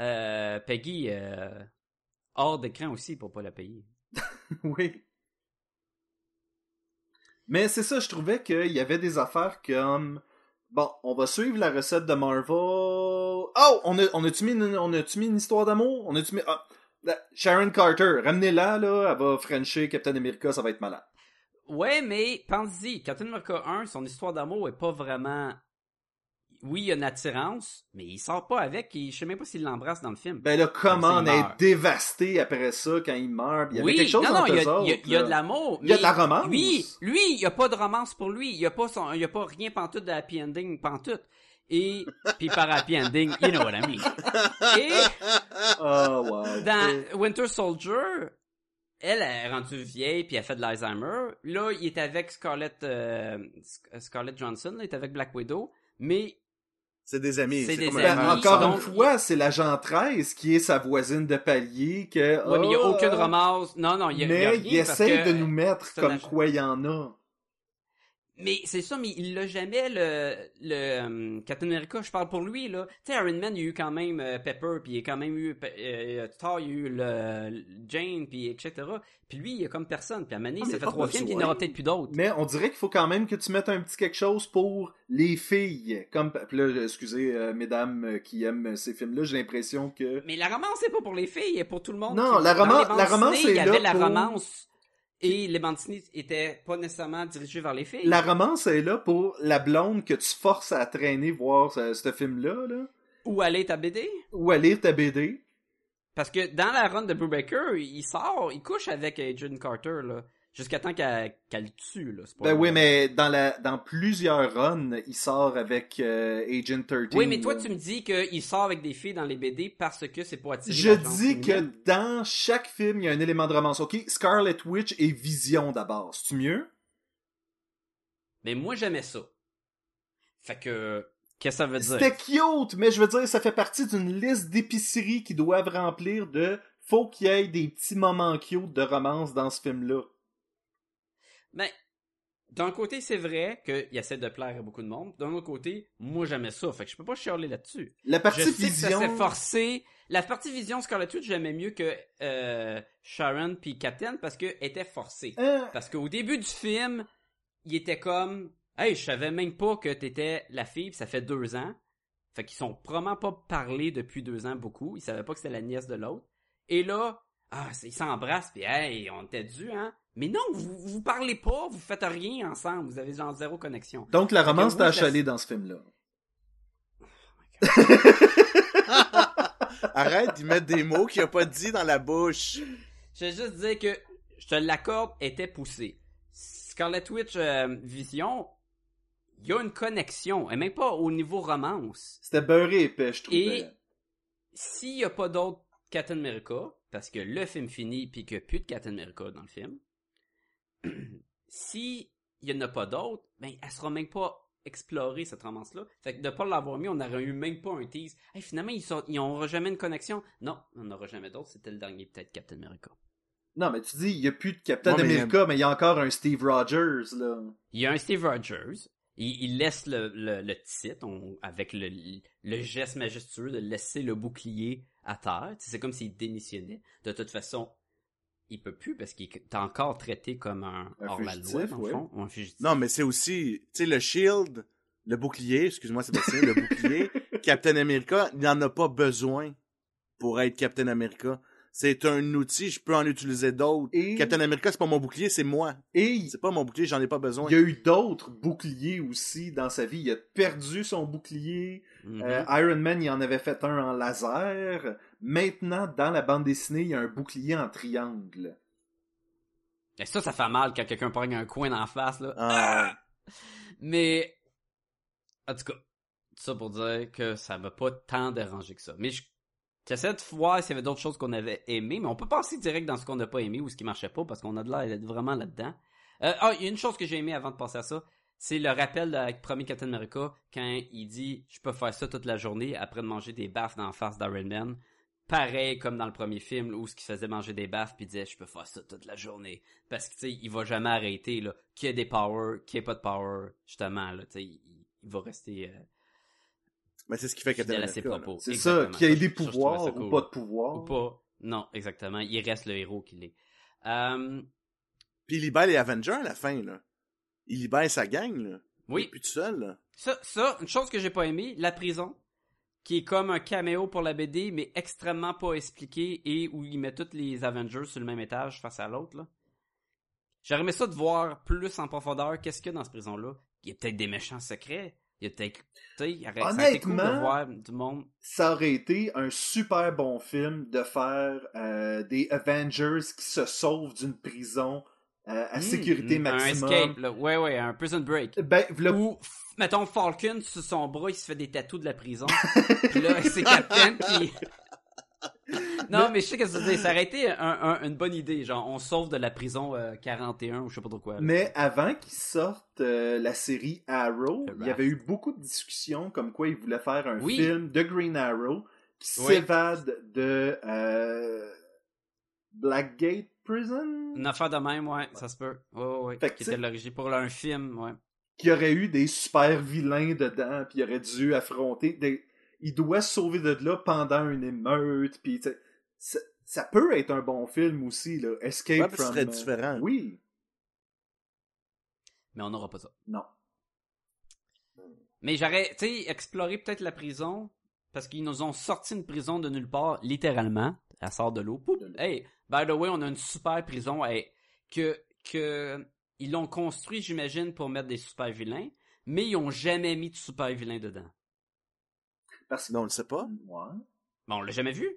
euh, Peggy euh, hors d'écran aussi pour pas la payer. [LAUGHS] Oui. Mais c'est ça, je trouvais qu'il y avait des affaires comme. Bon, on va suivre la recette de Marvel. Oh, on a, on a-tu mis, une- on mis une histoire d'amour? On a-tu mis. Ah, Sharon Carter, ramenez-la, là, elle va Frencher Captain America, ça va être malade. Ouais, mais pense-y, Captain America 1, son histoire d'amour est pas vraiment. Oui, il y a une attirance, mais il sort pas avec. Il... Je sais même pas s'il l'embrasse dans le film. Ben là, comment Comme on est dévasté après ça quand il meurt? Il y avait oui, quelque chose non, non, entre il y a, il y a- autres, il y a là. de l'amour. Il y a de la romance. Lui, lui, il y a pas de romance pour lui. Il y a pas son, il y a pas rien pantoute de happy ending pantoute. Et, puis par happy ending, you know what I mean. Et, [LAUGHS] Ah, ouais. dans Winter Soldier, elle est rendue vieille puis elle fait de l'Alzheimer. Là, il est avec Scarlett, euh, Sc- Scarlett Johansson, là, il est avec Black Widow. Mais C'est des amis. C'est des comme un Ben, amis. encore donc- une fois, c'est l'agent 13 qui est sa voisine de palier que. Ouais, mais il n'y a aucune romance. Non, non, il y a, il y a mais il parce essaie que- de nous mettre comme quoi il y en a. Mais c'est ça, mais il l'a jamais le, le euh, Captain America, je parle pour lui là. Tu sais, Iron Man, il y a eu quand même euh, Pepper, puis il y a quand même eu euh, Thor, il y a eu le, le Jane, puis etc. Puis lui, il y a comme personne. Puis à Mané, Ah, ça mais fait pas trois films, puis il n'y en aura peut-être plus d'autres. Mais on dirait qu'il faut quand même que tu mettes un petit quelque chose pour les filles. Comme puis là, excusez, euh, mesdames euh, qui aiment ces films-là, j'ai l'impression que. Mais la romance, c'est pas pour les filles, c'est pour tout le monde. Non, la romance- la Il y avait la romance. Et les bandes dessinées étaient pas nécessairement dirigées vers les filles. La romance est là pour la blonde que tu forces à traîner voir ce, ce film-là, là, Ou aller ta BD. ou à lire ta BD. Parce que dans la run de Brubaker, il sort, il couche avec Agent Carter, là. Jusqu'à temps qu'elle le tue, là. Ben spoiler. oui, mais dans, la, dans plusieurs runs, il sort avec euh, Agent 13. Oui, mais toi, tu me dis qu'il sort avec des filles dans les BD parce que c'est pour attirer Je dis que dans chaque film, il y a un élément de romance. Ok, Scarlet Witch et Vision d'abord. C'est-tu mieux? Mais moi, j'aimais ça. Fait que... Qu'est-ce que ça veut dire? C'était cute, mais je veux dire, ça fait partie d'une liste d'épiceries qui doivent remplir de... Faut qu'il y ait des petits moments cute de romance dans ce film-là. Mais d'un côté, c'est vrai qu'il essaie de plaire à beaucoup de monde. D'un autre côté, moi, j'aimais ça. Fait que je peux pas chialer là-dessus. La Je partie sais que ça Vision... forcé. La partie Vision Scarlet Witch, j'aimais mieux que euh, Sharon puis Captain parce que était forcée. Euh, Parce qu'au début du film, il était comme Hey, je savais même pas que t'étais la fille, pis ça fait deux ans. Fait qu'ils sont probablement pas parlé depuis deux ans beaucoup. Ils savaient pas que c'était la nièce de l'autre. Et là, ah, ils s'embrassent, puis hey, on était dû, hein? Mais non, vous, vous parlez pas, vous faites rien ensemble, vous avez genre zéro connexion. Donc la romance t'a achalé dans ce film-là. [LAUGHS] Arrête d'y mettre des mots qu'il a pas dit dans la bouche. Je vais juste dire que, je te l'accorde, était poussé. Scarlet Witch euh, Vision, il y a une connexion, et même pas au niveau romance. C'était beurré épais, je trouvais. Et s'il n'y a pas d'autre Captain America, parce que le film finit puis qu'il n'y a plus de Captain America dans le film, si il n'y en a pas d'autre, ben elle sera même pas explorée cette romance-là. Fait que de pas l'avoir mis, on n'aurait eu même pas un tease. Hey, finalement, ils sont, ils n'auront jamais une connexion. Non, on n'aura jamais d'autre. C'était le dernier peut-être Captain America. Non, mais tu dis, il y a plus de Captain Ouais, mais il y a- America, mais il y a encore un Steve Rogers, là. Il y a un Steve Rogers. Il, il laisse le, le, le titre on- avec le, le geste majestueux de laisser le bouclier à terre. C'est comme s'il démissionnait. De toute façon, il peut plus parce qu'il est encore traité comme un, Un hors la loi, fugitif, dans le ouais. fond, ou un fugitif. Non, mais c'est aussi, tu sais, le shield, le bouclier, excuse-moi Sébastien, le bouclier, [LAUGHS] Captain America, il n'en a pas besoin pour être Captain America. C'est un outil, je peux en utiliser d'autres. Et- Captain America, c'est pas mon bouclier, c'est moi. Et C'est pas mon bouclier, j'en ai pas besoin. il y a eu d'autres boucliers aussi dans sa vie. Il a perdu son bouclier. Mhm. Euh, Iron Man, il en avait fait un en laser. Maintenant, dans la bande dessinée, il y a un bouclier en triangle. Et ça, ça fait mal quand quelqu'un prend un coin la face, là. Ah, [LAUGHS] Mais, en tout cas, tout ça pour dire que ça m'a pas tant dérangé que ça. Mais je- j'essaie de voir s'il y avait d'autres choses qu'on avait aimées, mais on peut passer direct dans ce qu'on n'a pas aimé ou ce qui marchait pas parce qu'on a de l'air d'être vraiment là-dedans. Euh, ah, il y a une chose que j'ai aimé avant de passer à ça, c'est le rappel avec premier Captain America quand il dit je peux faire ça toute la journée après de manger des baffes dans la face d'Iron Man. Pareil comme dans le premier film où ce qui faisait manger des baffes puis disait je peux faire ça toute la journée. Parce que tu sais il va jamais arrêter là. Qu'il y ait des powers qu'il y ait pas de power justement là tu sais il, il va rester euh, mais c'est ce qui fait fidèle à ses propos. C'est ça, qu'il y ait des ça, pouvoirs ou pas de pouvoirs. ou pas. Non exactement. Il reste le héros qu'il est. Euh, Puis il libère les Avengers à la fin, là. Il libère sa gang, là. Il est oui plus tout seul, là. Ça, ça, une chose que j'ai pas aimé, la prison, qui est comme un caméo pour la BD, mais extrêmement pas expliqué et où il met tous les Avengers sur le même étage face à l'autre. J'aurais aimé ça de voir plus en profondeur qu'est-ce qu'il y a dans cette prison-là. Il y a peut-être des méchants secrets. Il y a peut-être, aurait- ça été cool de Honnêtement, voir du monde. Ça aurait été un super bon film de faire euh, des Avengers qui se sauvent d'une prison euh, à Hmm, sécurité un maximum. escape, là. Ouais, ouais, un prison break. Ben, Ou, mettons, Falcon, sur son bras, il se fait des tatous de la prison. [LAUGHS] Puis là, c'est Captain qui... [LAUGHS] Non, mais je sais que ça, ça aurait été un- un- une bonne idée. Genre, on sauve de la prison euh, 41 ou je sais pas trop quoi. là. Mais avant qu'ils sortent euh, la série Arrow, il y avait eu beaucoup de discussions comme quoi ils voulaient faire un Oui. film de Green Arrow qui Oui. s'évade de euh, Blackgate Prison, Une affaire de même, ouais, ça se peut. Ouais, ouais, ouais. Fait Qui tu sais- était l'origine pour un film, ouais. qui aurait eu des super vilains dedans, puis il aurait dû affronter des... Il doit se sauver de là pendant une émeute, puis tu sais, ça, ça peut être un bon film aussi, là. Escape Ouais, from... serait euh, différent. Oui, Mais on n'aura pas ça. non. Mais j'aurais, tu sais, exploré peut-être la prison, parce qu'ils nous ont sorti une prison de nulle part, littéralement. Elle sort de l'eau. Poup. De l'eau. Hey, by the way, on a une super prison hey, que, que ils l'ont construit, j'imagine, pour mettre des super vilains, mais ils ont jamais mis de super vilains dedans. Parce que... Non, on le sait pas. Ouais. Bon, on l'a jamais vu.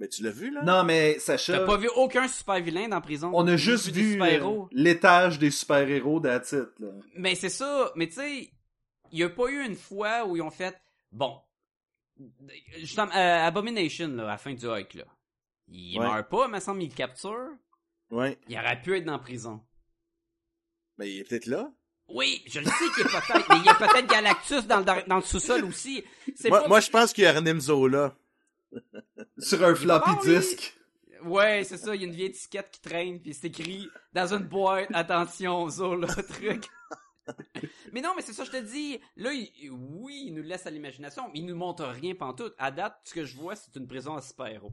Mais tu l'as vu, là? Non, mais Sacha, T'as pas vu aucun super vilain dans prison? on a juste vu super-héros. euh, l'étage des super-héros d'Atit, là. Mais c'est ça, mais tu sais, il y a pas eu une fois où ils ont fait, bon, justement, euh, Abomination, là, à la fin du hike, là. Il Ouais. meurt pas, mais semble il le capture. Ouais. Il aurait pu être dans la prison. Mais il est peut-être là. Oui, je le sais qu'il est peut-être, mais il y a peut-être Galactus dans le, dans le sous-sol aussi. C'est Moi, pas- moi, je pense qu'il y a Arnim Zola. [LAUGHS] Sur un floppy oui. disque. Ouais, c'est ça, il y a une vieille étiquette qui traîne, puis c'est écrit dans une boîte, attention, Zola, [LAUGHS] truc. mais non, mais c'est ça, je te dis. Là, il- oui, il nous laisse à l'imagination, mais il nous montre rien pantoute. À date, ce que je vois, c'est une prison à super-héros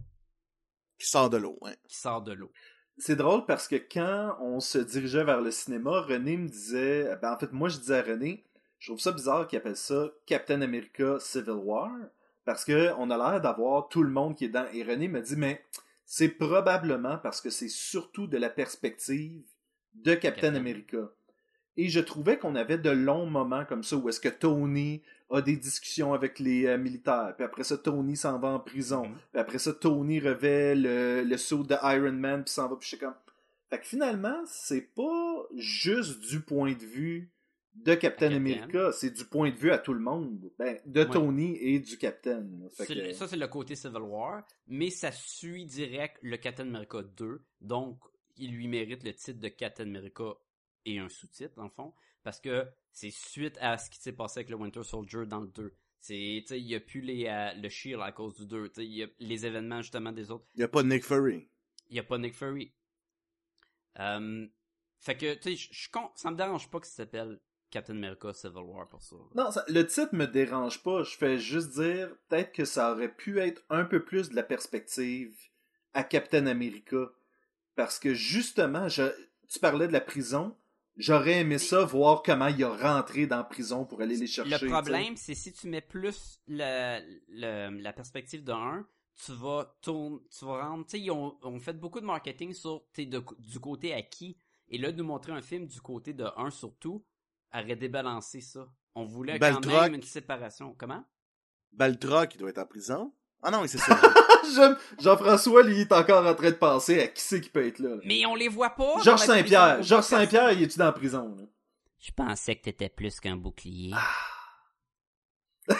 Qui sort de l'eau, hein. qui sort de l'eau. C'est drôle parce que quand on se dirigeait vers le cinéma, René me disait, ben en fait moi je disais à René, je trouve ça bizarre qu'il appelle ça Captain America Civil War parce que on a l'air d'avoir tout le monde qui est dans et René me dit mais c'est probablement parce que c'est surtout de la perspective de Captain Captain. America. Et je trouvais qu'on avait de longs moments comme ça où est-ce que Tony a des discussions avec les euh, militaires, puis après ça Tony s'en va en prison, Mhm. puis après ça Tony revêt le, le saut de Iron Man puis s'en va puis je sais comme fait que finalement c'est pas juste du point de vue de Captain Captain. America, c'est du point de vue à tout le monde, ben, de Ouais. Tony et du Captain. Que- Ça, c'est le côté Civil War, mais ça suit direct le Captain America 2, donc il lui mérite le titre de Captain America et un sous-titre, dans le fond, parce que c'est suite à ce qui s'est passé avec le Winter Soldier dans le 2. C'est, tu sais, il y a plus les, euh, le Shield à cause du 2, tu sais, il y a les événements justement des autres. Il n'y a pas de Nick Fury. Il y a pas Nick Fury. Euh, fait que, tu sais, je- ça me dérange pas que ça s'appelle Captain America Civil War pour ça. Non, ça- le titre me dérange pas. Je fais juste dire peut-être que ça aurait pu être un peu plus de la perspective à Captain America. Parce que justement, je- tu parlais de la prison. J'aurais aimé ça, voir comment il a rentré dans la prison pour aller les chercher. Le problème, c'est si tu mets plus le, le- la perspective de 1, tu vas tourner, tu vas rendre, tu sais, ils ont, ont fait beaucoup de marketing sur, t'es du côté acquis. Et là, de nous montrer un film du côté de 1 surtout, aurait débalancé ça. On voulait quand même une séparation. Comment? Baltrock, il doit être en prison. Ah non, c'est ça. [LAUGHS] J'aime- Jean-François, lui, il est encore en train de penser à qui c'est qui peut être là. là. Mais on les voit pas! Georges Saint-Pierre. Georges Saint-Pierre, il est-tu dans la prison? là? Je pensais que t'étais plus qu'un bouclier. [LAUGHS]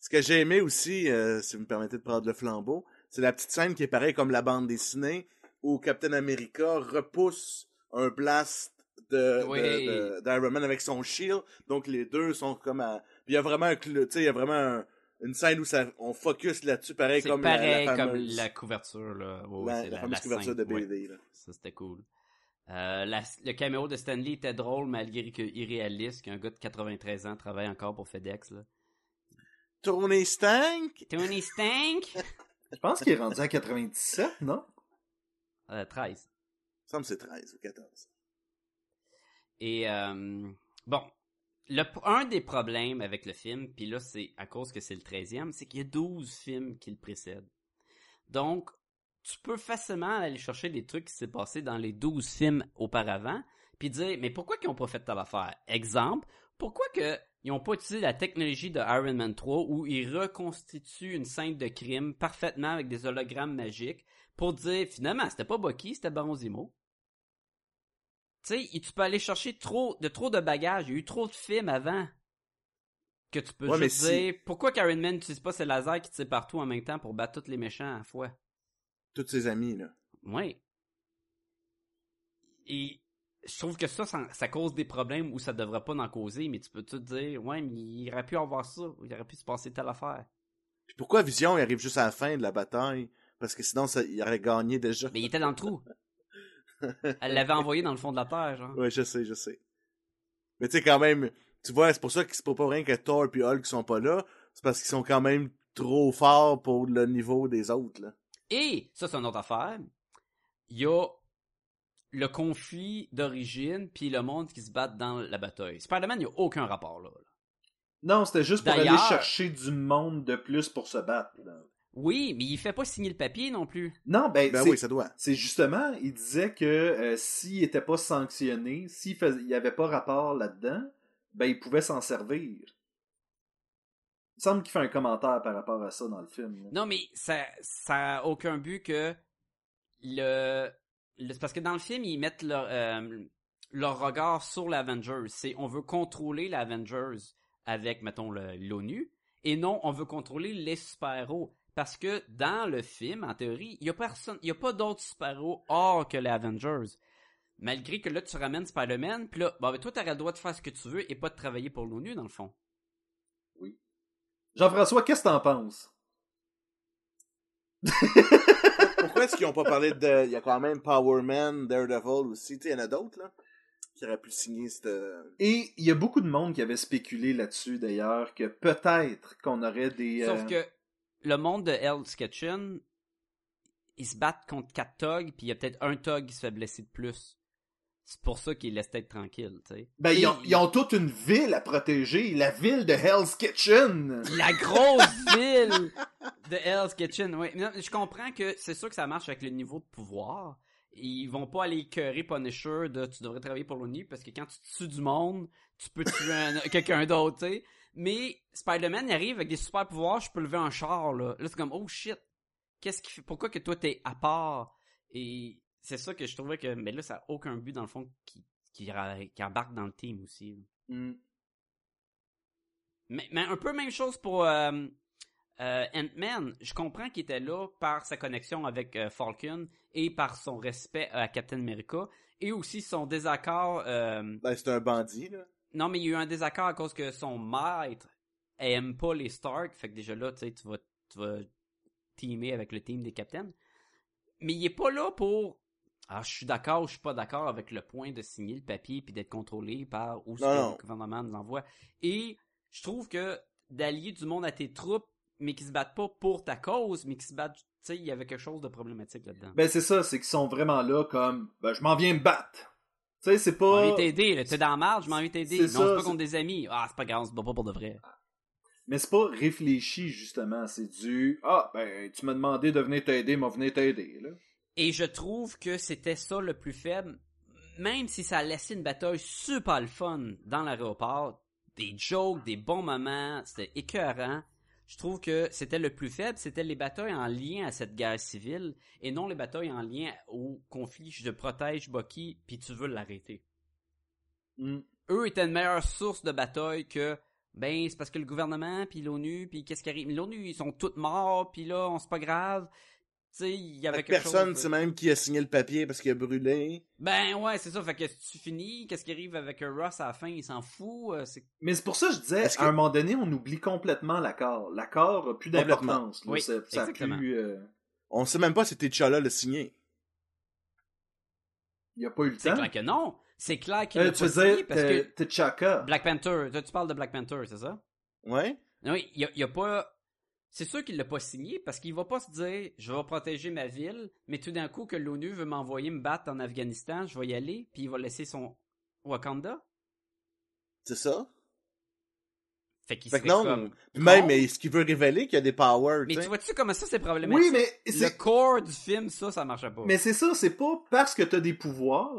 Ce que j'ai aimé aussi, euh, si vous me permettez de prendre le flambeau, c'est la petite scène qui est pareille comme la bande dessinée, où Captain America repousse un blast de, Oui. de- de- d'Iron Man avec son shield. Donc les deux sont comme à... Puis il y a vraiment un tu sais, il y a vraiment un- une scène où ça, on focus là-dessus, pareil comme la- pareil la, comme fameuse, la couverture, là. La- fameuse couverture scène, de ouais. BD. là. Ça, c'était cool. Euh, la- le caméo de Stanley était drôle, malgré que irréaliste, qu'un gars de 93 ans travaille encore pour FedEx, là. Tony Stank! Tony Stank! [LAUGHS] Je pense qu'il est rendu à 97, non? Euh, 13. Il me semble que c'est 13 ou 14. Et, euh, bon. Un des problèmes avec le film, puis là, c'est à cause que c'est le 13e, c'est qu'il y a 12 films qui le précèdent. Donc, tu peux facilement aller chercher des trucs qui s'est passé dans les 12 films auparavant, puis dire, mais pourquoi qu'ils ont pas fait telle affaire? Exemple, pourquoi que ils ont pas utilisé la technologie de Iron Man 3 où ils reconstituent une scène de crime parfaitement avec des hologrammes magiques pour dire, finalement, c'était pas Bucky, c'était Baron Zemo. Tu sais, tu peux aller chercher trop de trop de bagages. Il y a eu trop de films avant que tu peux Ouais, mais juste si- dire pourquoi Karen Man n'utilise pas ses lasers qui tirent partout en même temps pour battre tous les méchants à la fois? Tous ses amis, là. Oui. Et je trouve que ça, ça, ça cause des problèmes où ça devrait pas en causer, mais tu peux tout dire, ouais, mais il aurait pu avoir ça, il aurait pu se passer telle affaire. Puis pourquoi Vision il arrive juste à la fin de la bataille? Parce que sinon, ça, il aurait gagné déjà. Mais il était dans le trou. [LAUGHS] [LAUGHS] Elle l'avait envoyé dans le fond de la terre, genre. Ouais, je sais, je sais. Mais tu sais, quand même, tu vois, c'est pour ça que c'est pas pour rien que Thor et Hulk sont pas là. C'est parce qu'ils sont quand même trop forts pour le niveau des autres, là. Et, ça c'est une autre affaire, il y a le conflit d'origine puis le monde qui se bat dans la bataille. Spider-Man, il n'y a aucun rapport là. là. Non, c'était juste pour aller chercher du monde de plus pour se battre. là. Oui, mais il fait pas signer le papier non plus. Non, ben, Ben c'est- oui, ça doit. c'est justement, il disait que euh, s'il était pas sanctionné, s'il fais- il y avait pas rapport là-dedans, ben il pouvait s'en servir. Il me semble qu'il fait un commentaire par rapport à ça dans le film. là. Non, mais ça, ça a aucun but que le, parce que dans le film, ils mettent leur, euh, leur regard sur l'Avengers. C'est, on veut contrôler l'Avengers avec, mettons, l'ONU. Et non, on veut contrôler les super-héros. Parce que dans le film, en théorie, il y a personne, il y a pas d'autres super-héros hors que les Avengers. Malgré que là, tu ramènes Spider-Man, puis là, bah, ben, toi, t'aurais le droit de faire ce que tu veux et pas de travailler pour l'ONU, dans le fond. Jean-François, qu'est-ce que t'en penses? [LAUGHS] Pourquoi est-ce qu'ils ont pas parlé de. Il y a quand même Power Man, Daredevil aussi. Tu sais, il y en a d'autres, là. Qui auraient pu signer cette. Et il y a beaucoup de monde qui avait spéculé là-dessus, d'ailleurs, que peut-être qu'on aurait des... Sauf euh, que le monde de Hell's Kitchen, ils se battent contre quatre thugs, puis il y a peut-être un thug qui se fait blesser de plus. C'est pour ça qu'ils laissent être tranquille, tu sais. Ben, ils ont, ils ont toute une ville à protéger, la ville de Hell's Kitchen! La grosse [LAUGHS] ville de Hell's Kitchen, oui. Je comprends que c'est sûr que ça marche avec le niveau de pouvoir. Ils vont pas aller écœurer Punisher de tu devrais travailler pour l'ONU parce que quand tu tues du monde, tu peux tuer un- [LAUGHS] quelqu'un d'autre, tu sais. Mais Spider-Man il arrive avec des super pouvoirs, je peux lever un char, là. Là, c'est comme, oh shit. Qu'est-ce qui fait, pourquoi que toi t'es à part? Et c'est ça que je trouvais que, mais là, ça a aucun but dans le fond qui, qui, embarque dans le team aussi. Hmm. Mais, mais un peu même chose pour euh, euh, Ant-Man. Je comprends qu'il était là par sa connexion avec euh, Falcon et par son respect à Captain America et aussi son désaccord. euh, Ben, c'est un bandit, là. Non, mais il y a eu un désaccord à cause que son maître aime pas les Stark. Fait que déjà là, tu sais, tu vas, tu vas teamer avec le team des Captains. Mais il est pas là pour. Ah, je suis d'accord ou je suis pas d'accord avec le point de signer le papier puis d'être contrôlé par où non. le gouvernement nous envoie. Et je trouve que d'allier du monde à tes troupes, mais qui se battent pas pour ta cause, mais qui se battent, tu sais, il y avait quelque chose de problématique là-dedans. Ben, c'est ça, c'est qu'ils sont vraiment là comme, ben, je m'en viens me battre. Tu sais, c'est viens t'aider, t'es dans la marge, je m'en viens t'aider. Non, c'est pas contre des amis. Ah, c'est pas grave, on se bat pas pour de vrai. Mais c'est pas réfléchi, justement. C'est du, ah, ben, tu m'as demandé de venir t'aider, m'a venu t'aider, là. Et je trouve que c'était ça le plus faible, même si ça a laissé une bataille super le fun dans l'aéroport, des jokes, des bons moments, c'était écœurant. Je trouve que c'était le plus faible, c'était les batailles en lien à cette guerre civile et non les batailles en lien au conflit je protège Bucky puis tu veux l'arrêter. Hmm. Eux étaient une meilleure source de bataille que ben c'est parce que le gouvernement puis l'ONU puis qu'est-ce qui arrive? l'ONU ils sont tous morts puis là on c'est pas grave. Tu sais, il y avait Fait que quelque personne chose. sait même qui a signé le papier parce qu'il a brûlé. Ben ouais, c'est ça. Fait que si tu finis, qu'est-ce qui arrive avec euh, Ross à la fin? Il s'en fout. euh, c'est... Mais c'est pour ça que je disais, Est-ce que- à un moment donné, on oublie complètement l'accord. L'accord a plus d'importance. Oui, ça, ça a exactement. plus, euh, On sait même pas si T'Challa l'a signé. il y a pas eu le c'est temps. clair que non. C'est clair qu'il Euh, l'a tu pas veux signé dire, parce que t'es T'Chaka. Black Panther, toi, tu parles de Black Panther, c'est ça? Ouais? Oui, il y a, il y a pas... C'est sûr qu'il l'a pas signé parce qu'il va pas se dire « Je vais protéger ma ville », mais tout d'un coup que l'ONU veut m'envoyer me battre en Afghanistan, je vais y aller, puis il va laisser son Wakanda. C'est ça? Fait qu'il non, comme... même, est-ce qu'il veut révéler qu'il y a des powers, Mais tu vois-tu comment ça c'est problématique? Oui, mais Le corps du film, ça, ça marchait pas. mais c'est ça, c'est pas parce que t'as des pouvoirs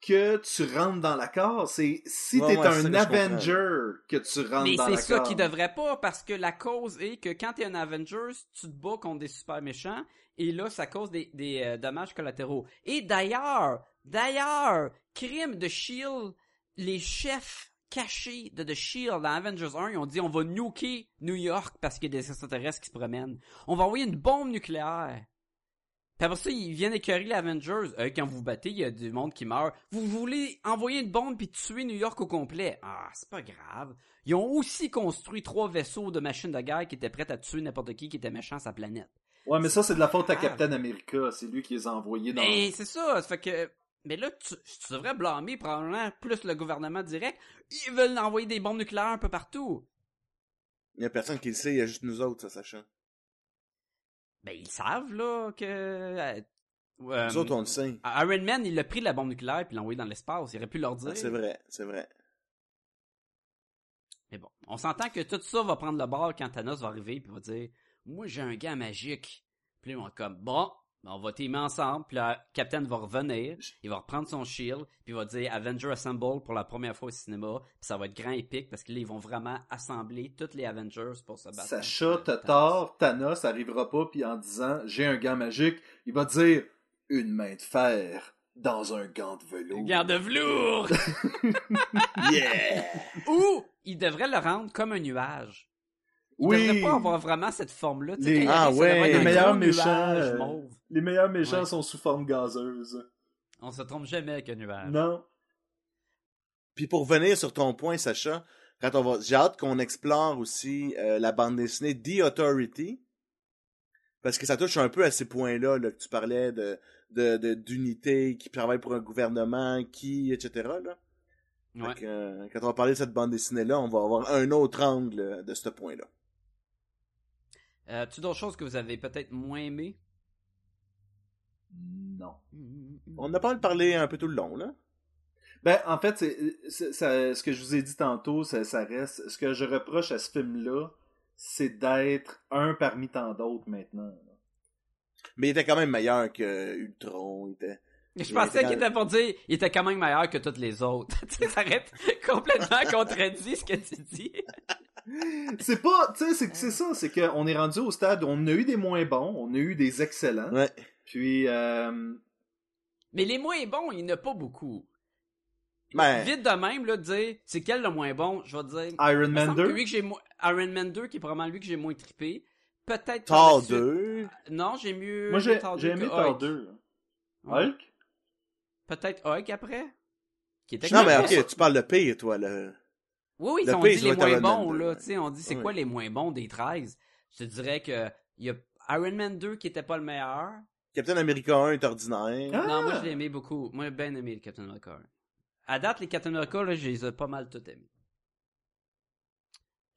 que tu rentres dans l'accord. C'est si Ouais, t'es ouais, c'est un. Avenger que tu rentres Mais dans c'est l'accord. ça qui devrait pas, parce que la cause est que quand t'es un Avengers, tu te bats contre des super méchants, et là, ça cause des, des euh, dommages collatéraux. Et d'ailleurs, d'ailleurs, crime de Shield, les chefs cachés de The Shield dans Avengers 1, ils ont dit on va nuker New York parce qu'il y a des extraterrestres qui se promènent. On va envoyer une bombe nucléaire. Puis après ça, ils viennent écœurer les Avengers. Euh, quand vous vous battez, il y a du monde qui meurt. Vous voulez envoyer une bombe puis tuer New York au complet? Ah, c'est pas grave. Ils ont aussi construit trois vaisseaux de machines de guerre qui étaient prêts à tuer n'importe qui qui était méchant à sa planète. Ouais, mais ça, c'est de la faute à Ah. Captain America. C'est lui qui les a envoyés dans. Mais c'est ça, ça fait que... Mais là, tu, tu devrais blâmer probablement plus le gouvernement direct. Ils veulent envoyer des bombes nucléaires un peu partout. Il y a personne qui le sait, il y a juste nous autres, ça, sachant. Ben, ils savent, là, que... euh, euh, Nous autres, on le sait. Iron Man, il a pris la bombe nucléaire puis l'a envoyé dans l'espace. Il aurait pu leur dire. Ah, C'est vrai, c'est vrai. Mais bon, on s'entend que tout ça va prendre le bord quand Thanos va arriver puis va dire Moi j'ai un gant magique. Puis ils vont comme Bon, on va teamer ensemble, puis là, Captain va revenir, il va reprendre son shield, puis il va dire Avenger Assemble pour la première fois au cinéma, puis ça va être grand épique parce que là, ils vont vraiment assembler tous les Avengers pour se battre. Sacha, t'as tort, Thanos arrivera pas, puis en disant j'ai un gant magique, il va dire une main de fer dans un gant de velours. Garde de velours! [LAUGHS] Yeah! Ou, il devrait le rendre comme un nuage. Il Oui, devrait pas avoir vraiment cette forme-là. Les- Ah ouais, être les meilleurs méchants, euh, les meilleurs méchants Ouais. sont sous forme gazeuse. On se trompe jamais avec un nuage. Non. Puis pour revenir sur ton point, Sacha, quand on va, j'ai hâte qu'on explore aussi euh, la bande dessinée The Authority, parce que ça touche un peu à ces points-là là, que tu parlais de de- de- d'unité, qui travaille pour un gouvernement, qui, etc. Là. Ouais. Fait que, euh, quand on va parler de cette bande dessinée-là, on va avoir un autre angle de ce point-là. Euh, tu d'autres choses que vous avez peut-être moins aimé? Non. On a pas parlé un peu tout le long, là. Ben, en fait, c'est, ce que je vous ai dit tantôt, ça, ça reste. Ce que je reproche à ce film-là, c'est d'être un parmi tant d'autres maintenant. là. Mais il était quand même meilleur que Ultron. Il était... Je Il pensais était qu'il était pour dire il était quand même meilleur que toutes les autres. [LAUGHS] tu sais, ça aurait [LAUGHS] complètement contredit ce que tu dis. C'est pas, tu sais, c'est, c'est ça, c'est qu'on est rendu au stade où on a eu des moins bons, on a eu des excellents, Ouais. puis euh, Mais les moins bons, il n'y en a pas beaucoup. Ben, Vite de même, là, de dire c'est quel le moins bon, je vais te dire. Iron Man semble que 2, lui que mo- Iron Man 2, qui est probablement lui que j'ai moins trippé. Peut-être. Thor la suite- 2. Non, j'ai mieux. moi j'ai, Thor j'ai 2 aimé Thor Hulk. 2. Ouais. Hulk? Peut-être Hulk après? Qui était Non, mais ok, pas- tu parles de pire, toi, là. Oui, oui, Le on dit les moins bons, 2, là. Tu sais, on dit c'est quoi les moins bons des 13. Je te dirais que il y a Iron Man 2 qui était pas le meilleur. Captain America 1 est ordinaire. Ah! Non, moi je l'ai aimé beaucoup. Moi j'ai bien aimé le Captain America. À date, les Captain America, là, je les ai pas mal tous aimés.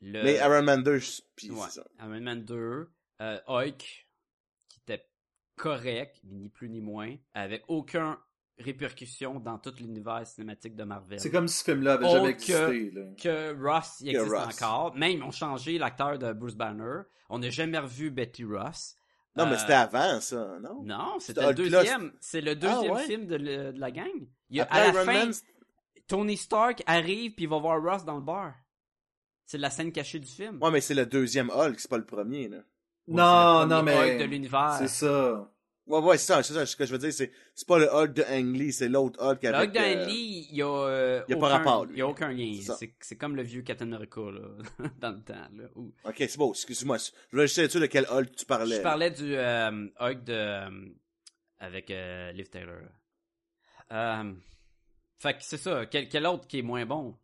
Le... Mais Iron Man 2, je- pis Ouais. ça. Iron Man 2, euh, Hulk, qui était correct, ni plus ni moins, avec aucune répercussion dans tout l'univers cinématique de Marvel. C'est comme si ce film-là avait jamais que- existé. Là. que Ross Que existe Ross. encore. Même ils ont changé l'acteur de Bruce Banner. On n'a jamais revu Betty Ross. Non, mais Euh, c'était avant, ça, non? Non, c'était le deuxième. C'est le deuxième Ah, ouais? film de, le- de la gang. Il y a, Après à la Iron fin, Man, Tony Stark arrive puis il va voir Ross dans le bar. C'est la scène cachée du film. Ouais, mais c'est le deuxième Hulk, c'est pas le premier, là. Ouais, non, non, mais. Hulk de l'univers. C'est ça. Ouais, ouais, c'est ça, c'est ça, ce que je veux dire, c'est, c'est pas le Hulk de Ang Lee, c'est l'autre Hulk Le avec... Hulk d'An euh, Lee, il y a, euh, il y a pas aucun- rapport, lui. Il y a aucun lien. C'est comme le vieux Captain America, là, [LAUGHS] dans le temps, là. où- Ok, c'est bon, excuse-moi. Je voulais juste être sûr de quel Hulk tu parlais. Je parlais du euh, Hulk de avec euh, Liv Taylor. Euh, fait que c'est ça. Quel, quel autre qui est moins bon?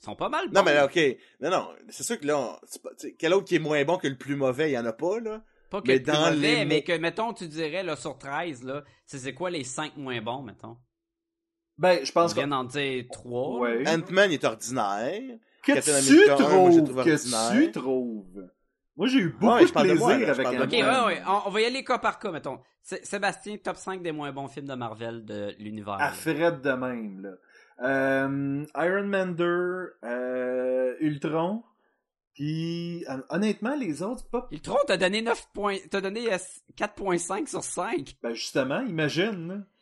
Ils sont pas mal bons. Non, mais là, ok. Non, non, c'est sûr que là, pas- quel autre qui est moins bon que le plus mauvais, il y en a pas, là. Pas que mais plus dans mauvais, les mais que mettons tu dirais là sur 13 là, c'est c'est quoi les 5 moins bons mettons? Ben, je pense que. vient d'en dire 3. Ouais. Ant-Man est ordinaire. Que tu trouves, trouve que ordinaire. tu trouves. Moi, j'ai eu beaucoup Ouais, de parle de plaisir moi, là, avec de Ok, Ant-Man. ouais, ouais. On, on va y aller cas par cas, mettons. Sé- Sébastien, top 5 des moins bons films de Marvel de l'univers. À Fred de même, là. Euh, Iron Man 2, euh, Ultron, puis euh, honnêtement, les autres, pas... Ultron t'a donné 9 points, t'as donné euh, 4.5 sur 5. Ben justement, imagine. [LAUGHS]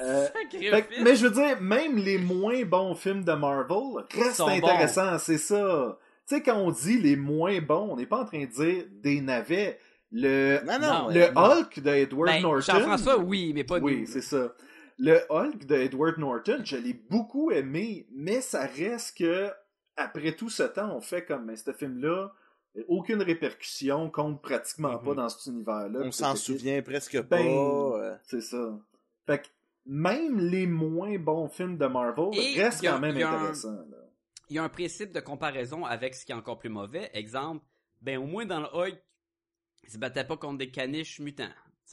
Euh, Fait mais je veux dire, même les moins bons films de Marvel restent intéressants, c'est ça. Tu sais, quand on dit les moins bons, on n'est pas en train de dire des navets. Le, Non, non. le ouais, non. Hulk de Edward Ben, Norton. Jean-François, oui, mais pas Oui, c'est ça. Le Hulk de Edward Norton, je l'ai beaucoup aimé, mais ça reste que, après tout ce temps, on fait comme, mais ce film-là, aucune répercussion, compte pratiquement Mhm. pas dans cet univers-là. On s'en souvient presque Ben, pas. euh. C'est ça. Fait que même les moins bons films de Marvel Et restent a- quand même intéressants. Il y a un principe de comparaison avec ce qui est encore plus mauvais. Exemple, ben au moins dans le Hulk, il se battait pas contre des caniches mutants. [LAUGHS]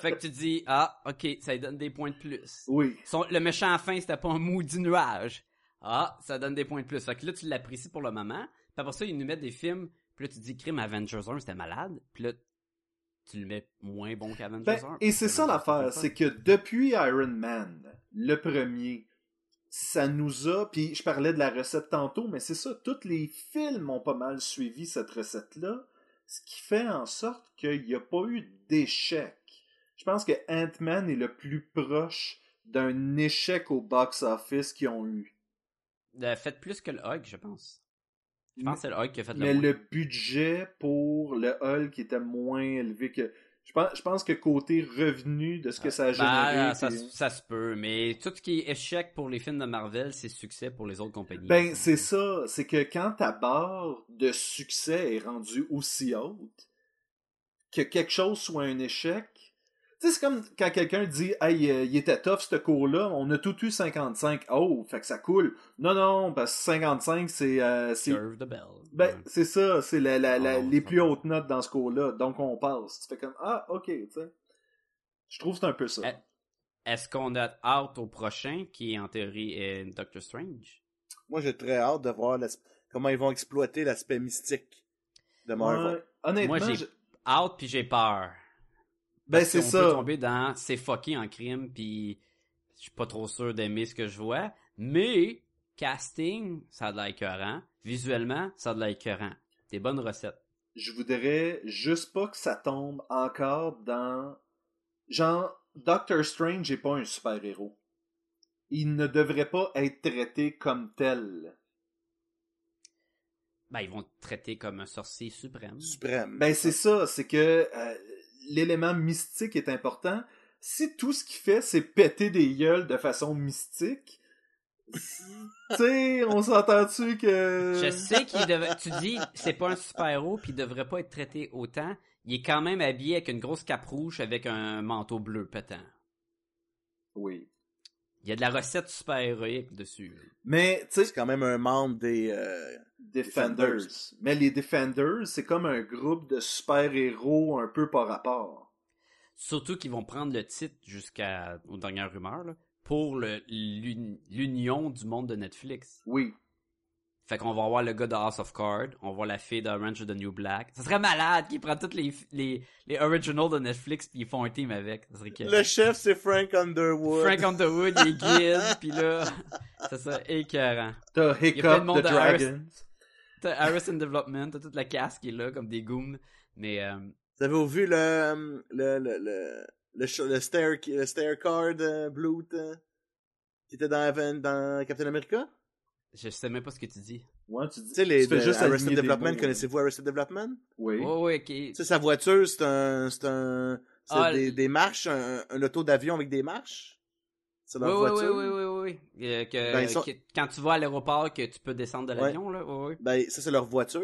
Fait que tu dis, ah, ok, ça lui donne des points de plus. Oui. Son- le méchant à fin, c'était pas un maudit nuage. Ah, ça donne des points de plus. Fait que là, tu l'apprécies pour le moment. Puis après ça, ils nous mettent des films. Puis là, tu dis, Crime Avengers 1, c'était malade. Puis là, tu le mets moins bon qu'Avengers Ben, 1. et c'est ça l'affaire, c'est que depuis Iron Man, le premier, ça nous a, puis je parlais de la recette tantôt, mais c'est ça, tous les films ont pas mal suivi cette recette-là, ce qui fait en sorte qu'il n'y a pas eu d'échec. Je pense que Ant-Man est le plus proche d'un échec au box-office qu'ils ont eu. Euh, Faites plus que le Hug, je pense. Je pense que c'est le Hug qui a fait le Mais moins. le budget pour le Hulk était moins élevé que. Je pense, je pense que côté revenu de ce que ça a généré. Ben, ça, puis- ça se peut, mais tout ce qui est échec pour les films de Marvel, c'est succès pour les autres compagnies. Ben, c'est ça. C'est que quand ta barre de succès est rendue aussi haute, que quelque chose soit un échec. Tu sais, c'est comme quand quelqu'un dit Hey, euh, il était tough ce cours-là, on a tout eu 55. Oh, fait que ça coule. Non, non, parce que 55, c'est. euh, c'est- Curve the Bell. Ben, c'est ça, c'est la, la, la- Ah les plus va. hautes notes dans ce cours-là. Donc on passe. Tu fais comme Ah, ok, tu sais. Je trouve que c'est un peu ça. Eh, Est-ce qu'on a hâte au prochain, qui en théorie est Doctor Strange? Moi, j'ai très hâte de voir comment ils vont exploiter l'aspect mystique de Marvel. Ouais, honnêtement, Moi, j'ai hâte puis j'ai peur. Ben c'est ça. peut tomber dans c'est fucké en crime puis je suis pas trop sûr d'aimer ce que je vois. Mais casting, ça a de l'air écœurant. Visuellement, ça a de l'air écœurant. Des bonnes recettes. je voudrais juste pas que ça tombe encore dans. Genre, Doctor Strange n'est pas un super-héros. Il ne devrait pas être traité comme tel. Ben, ils vont te traiter comme un sorcier suprême. Suprême. Ben, c'est ça, c'est que euh, l'élément mystique est important. Si tout ce qu'il fait, c'est péter des gueules de façon mystique, tu sais, on s'entend-tu que. Je sais qu'il devrait. Tu dis, c'est pas un super-héros, puis il devrait pas être traité autant. Il est quand même habillé avec une grosse cape rouge avec un manteau bleu pétant. Oui. Il y a de la recette super-héroïque dessus. Mais, tu sais, C'est quand même un membre des... euh, Defenders. Defenders. Mais les Defenders, c'est comme un groupe de super-héros un peu par rapport. Surtout qu'ils vont prendre le titre jusqu'à aux dernières rumeurs là, pour l'union du monde de Netflix. Oui. Fait qu'on va voir le gars de House of Cards, on va voir la fille d'Orange is the New Black. Ça serait malade qu'ils prennent toutes les, les, les originals de Netflix puis ils font un team avec. Ça serait. Le chef, c'est Frank Underwood. Frank Underwood, il est guide, puis là, [LAUGHS] ça serait écœurant. T'as Il y a plein de Hiccup monde the de Dragons. T'as Harrison Development, t'as toute la casse qui est là, comme des goons. Mais, euh, Vous avez vu le le le le le, le stair le stair card euh, Bloot euh, qui était dans Captain America? Je sais même pas ce que tu dis. Ouais, tu dis. Tu sais les tu fais de juste Arrested Development, connaissez-vous Arrested Development? Oui. Oh, ouais, ok. Tu sais sa voiture, c'est un c'est un c'est Ah, des marches, un, un auto d'avion avec des marches? C'est Oui, leur oui, oui, voiture? oui, oui, oui, oui. Euh, que, Ben, ils sont- que- quand tu vas à l'aéroport, que tu peux descendre de l'avion, là, oui, oui. Ben ça c'est leur voiture.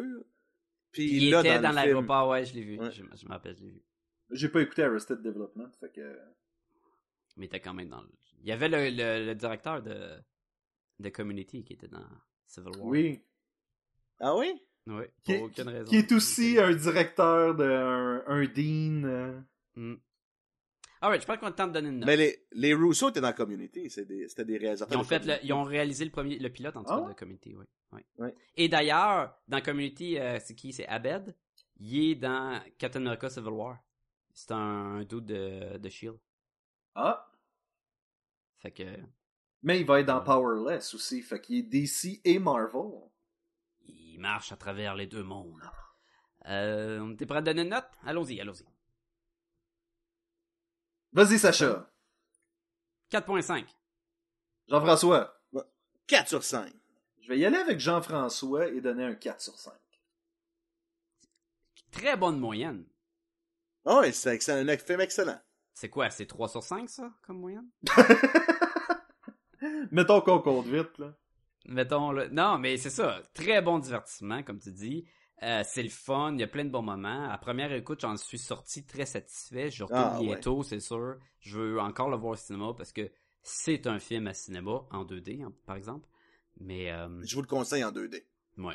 Puis, Puis il là était dans, dans, l'aéroport, ouais, je l'ai vu. Ouais. Je, je me rappelle, je l'ai vu. J'ai pas écouté Arrested Development, fait que. Mais il était quand même dans le... Il y avait le, le, le directeur de, de Community qui était dans Civil War. Oui. Ah oui? Oui, Qui, pour aucune raison. qui est aussi un directeur d'un un dean. euh, Mm. Alright, je pense qu'on a le temps de donner une note. Mais les les Russo étaient dans Community, c'est des c'était des Ils réalisateurs. ont, de fait le- Community. ils ont réalisé le premier le pilote en tout Ah cas de Community, oui. Et d'ailleurs, dans Community, euh, c'est qui? C'est Abed. Il est dans Captain America Civil War. C'est un, un dude de, de Shield. Ah! Fait que Mais il va être dans Powerless aussi, fait qu'il est DC et Marvel. il marche à travers les deux mondes. Euh, on était prêt à donner une note? Allons-y, allons-y. Vas-y, Sacha. 4.5. Jean-François. 4 sur 5. Je vais y aller avec Jean-François et donner un 4 sur 5. Très bonne moyenne. Ah ouais, c'est excellent, un film excellent. C'est quoi C'est 3 sur 5 ça comme moyenne? [LAUGHS] Mettons qu'on compte vite, là. Mettons là. Non, mais c'est ça. Très bon divertissement, comme tu dis. Euh, c'est le fun, il y a plein de bons moments. À première écoute, j'en suis sorti très satisfait. Je retourne Ah, ouais. bientôt, c'est sûr. Je veux encore le voir au cinéma parce que c'est un film à cinéma, en 2D, hein, par exemple. Mais, euh, Je vous le conseille en 2D. ouais.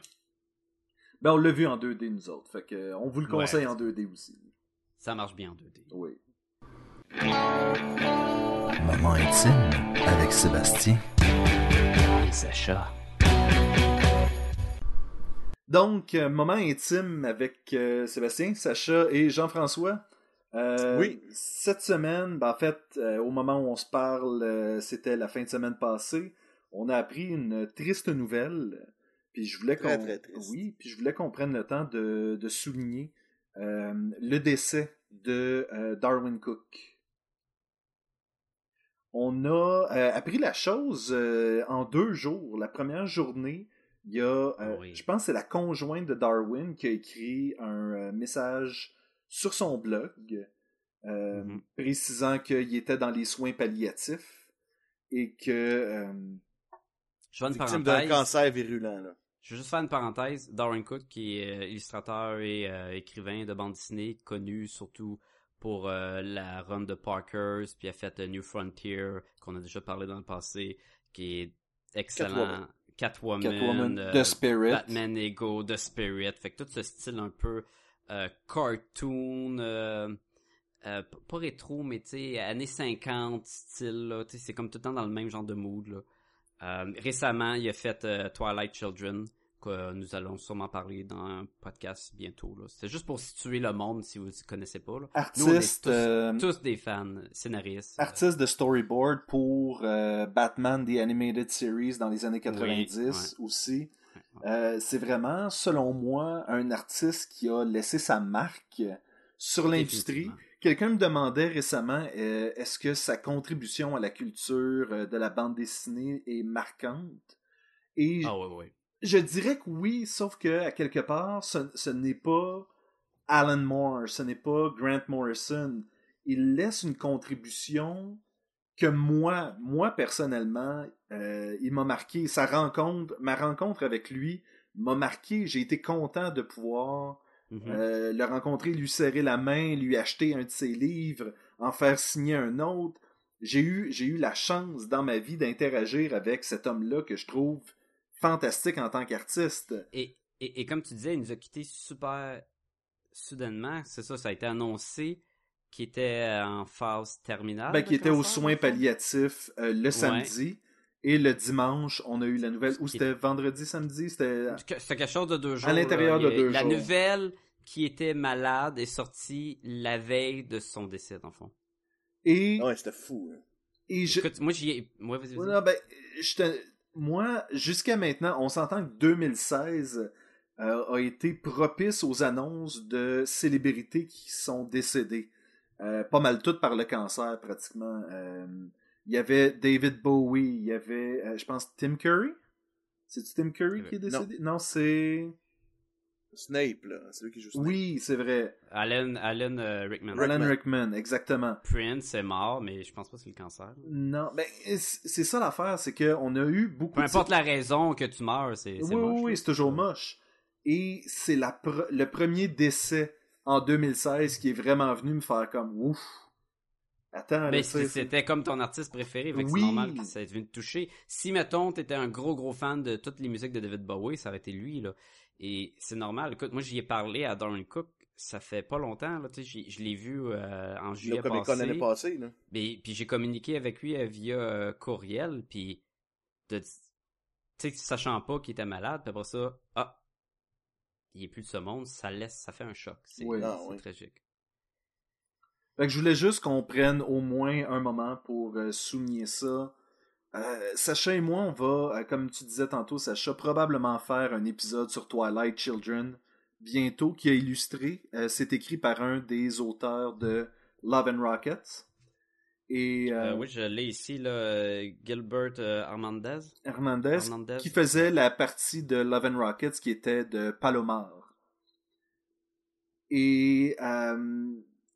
Ben, on l'a vu en 2D, nous autres. Fait que, euh, on vous le conseille Ouais. en 2D aussi. Ça marche bien en 2D. Oui. Moment intime avec Sébastien. Et Sacha. Donc, euh, moment intime avec euh, Sébastien, Sacha et Jean-François. Euh, Oui. Cette semaine, ben, en fait, euh, au moment où on se parle, c'était la fin de semaine passée, on a appris une triste nouvelle. Puis je voulais Très, qu'on, très triste. oui, puis je voulais qu'on prenne le temps de, de souligner le décès de Darwin Cook. On a appris la chose en deux jours. La première journée, il y a, euh, Oui. je pense que c'est la conjointe de Darwin qui a écrit un euh, message sur son blog euh, Mhm. précisant qu'il était dans les soins palliatifs et que euh, Je vais faire une Victime d'un parenthèse. cancer virulent, là. Je veux juste faire une parenthèse. Darwin Cook, qui est euh, illustrateur et euh, écrivain de bande dessinée, connu surtout pour euh, la run de Parkers, puis a fait euh, New Frontier, qu'on a déjà parlé dans le passé, qui est excellent. Catwoman, Catwoman, euh, The Spirit. Batman Ego, The Spirit. Fait que tout ce style un peu euh, cartoon, euh, pas rétro, mais tu sais, années 50 style, là, tu sais, c'est comme tout le temps dans le même genre de mood, là. Récemment, il a fait Twilight Children, que nous allons sûrement parler dans un podcast bientôt. C'était juste pour situer le monde si vous ne connaissez pas. Là. Nous, on est tous, euh, tous des fans, scénaristes. euh, artiste de storyboard pour euh, Batman The Animated Series dans les années 90 ouais. aussi. ouais. C'est vraiment, selon moi, un artiste qui a laissé sa marque sur l'industrie. Quelqu'un me demandait récemment est-ce que sa contribution à la culture de la bande dessinée est marquante? Et Ah ouais. Je dirais que oui, sauf que à quelque part, ce, ce n'est pas Alan Moore, ce n'est pas Grant Morrison. Il laisse une contribution que moi, moi personnellement, euh, il m'a marqué. Sa rencontre, ma rencontre avec lui m'a marqué. J'ai été content de pouvoir Mhm. euh, le rencontrer, lui serrer la main, lui acheter un de ses livres, en faire signer un autre. J'ai eu, j'ai eu la chance dans ma vie d'interagir avec cet homme-là que je trouve fantastique en tant qu'artiste. Et, et, et comme tu disais, il nous a quittés super soudainement. C'est ça, ça a été annoncé qu'il était en phase terminale. Ben, qui était aux soins palliatifs euh, le samedi. Et le dimanche, on a eu la nouvelle. Ou c'était vendredi, samedi? C'était. Quelque chose de deux jours. l'intérieur là. de deux la jours. nouvelle qui était malade est sortie la veille de son décès, dans le fond. Et, Ah ouais, c'était fou. là. et je, Écoute, moi, j'y ai... Ouais, vas-y, ben, je te- moi, jusqu'à maintenant, on s'entend que 2016 euh, a été propice aux annonces de célébrités qui sont décédées. Euh, pas mal toutes par le cancer, pratiquement. Euh, Il y avait David Bowie, il y avait, euh, je pense, Tim Curry? C'est-tu Tim Curry qui est Non. décédé? Non, c'est... Snape, là. C'est lui qui joue Snape. Oui, c'est vrai. Alan, Alan euh, Rickman. Alan Rickman. Rickman, exactement. Prince est mort, mais je pense pas que c'est le cancer. Non, ben, c'est ça l'affaire, c'est qu'on a eu beaucoup Peu de importe la raison que tu meurs, c'est Oui, oui, moche, oui, là. c'est toujours moche. Et c'est pre- le premier décès en 2016 qui est vraiment venu me faire comme ouf. Attends, Ben, c'était comme ton artiste préféré, Oui. c'est normal que ça ait venu te toucher. Si, mettons, t'étais un gros, gros fan de toutes les musiques de David Bowie, ça aurait été lui, là. Et c'est normal. Écoute, moi, j'y ai parlé à Darren Cook, ça fait pas longtemps, là, tu sais, j'y- je l'ai vu euh, en Le juillet Con passé. l'année passée, là. Mais- puis j'ai communiqué avec lui euh, via euh, courriel, puis de, tu sais, sachant pas qu'il était malade, puis après ça, ah, il est plus de ce monde, ça laisse, ça fait un choc. C'est Oui. Ah, c'est oui. tragique. Fait que je voulais juste qu'on prenne au moins un moment pour euh, souligner ça. Euh, Sacha et moi, on va, euh, comme tu disais tantôt, Sacha, probablement faire un épisode sur Twilight Children bientôt qui a illustré. Euh, C'est écrit par un des auteurs de Love and Rockets. Et oui, je l'ai ici, là, Gilbert Armandez. Hernandez, Hernandez. qui faisait la partie de Love and Rockets qui était de Palomar. Et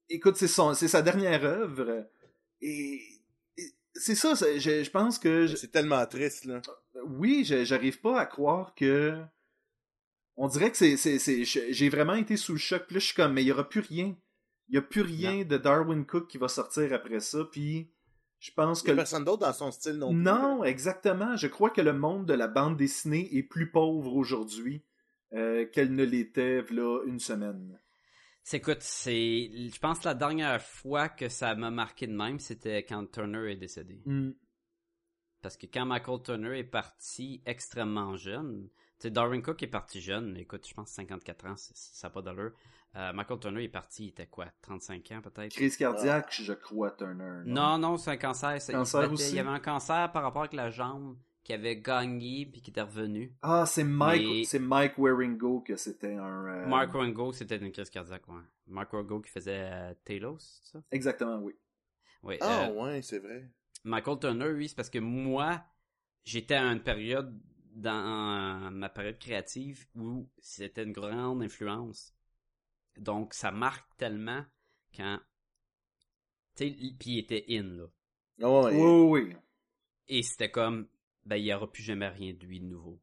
écoute, c'est son, c'est sa dernière œuvre. Et c'est ça, je, je pense que je- C'est tellement triste, là. oui, j'arrive pas à croire que on dirait que c'est, c'est, c'est- je- j'ai vraiment été sous le choc. Puis là, je suis comme, mais il y aura plus rien. Il y a plus rien de Darwin Cook qui va sortir après ça. Puis je pense Il y que a personne d'autre dans son style non plus. non, exactement. Je crois que le monde de la bande dessinée est plus pauvre aujourd'hui euh, qu'elle ne l'était là une semaine. C'est écoute, c'est, je pense que la dernière fois que ça m'a marqué de même, c'était quand Turner est décédé. Hmm. Parce que quand Michael Turner est parti extrêmement jeune, tu sais, Darwin Cook est parti jeune, écoute, je pense 54 ans, c'est- ça n'a pas d'allure. Euh, Michael Turner est parti, il était quoi, 35 ans peut-être? Crise cardiaque, je crois, Turner. Non, non, c'est un cancer. c'est- Cancer il, se battait- aussi? il y avait un cancer par rapport avec la jambe qui avait gagné puis qui était revenu. Ah, c'est Mike, Mais- c'est Mike Waringo que c'était un. euh, Mark Rango, c'était une crise cardiaque, ouais. Mark Rango qui faisait euh, Talos, c'est ça? Exactement, oui. Oui. Ah, euh, ouais, c'est vrai. Michael Turner, oui, c'est parce que moi, j'étais à une période dans ma période créative où c'était une grande influence. Donc, ça marque tellement quand. Tu sais, puis il était in, là. Ah, ouais, Oui, oui, oui. Et c'était comme, ben, il n'y aura plus jamais rien de lui de nouveau.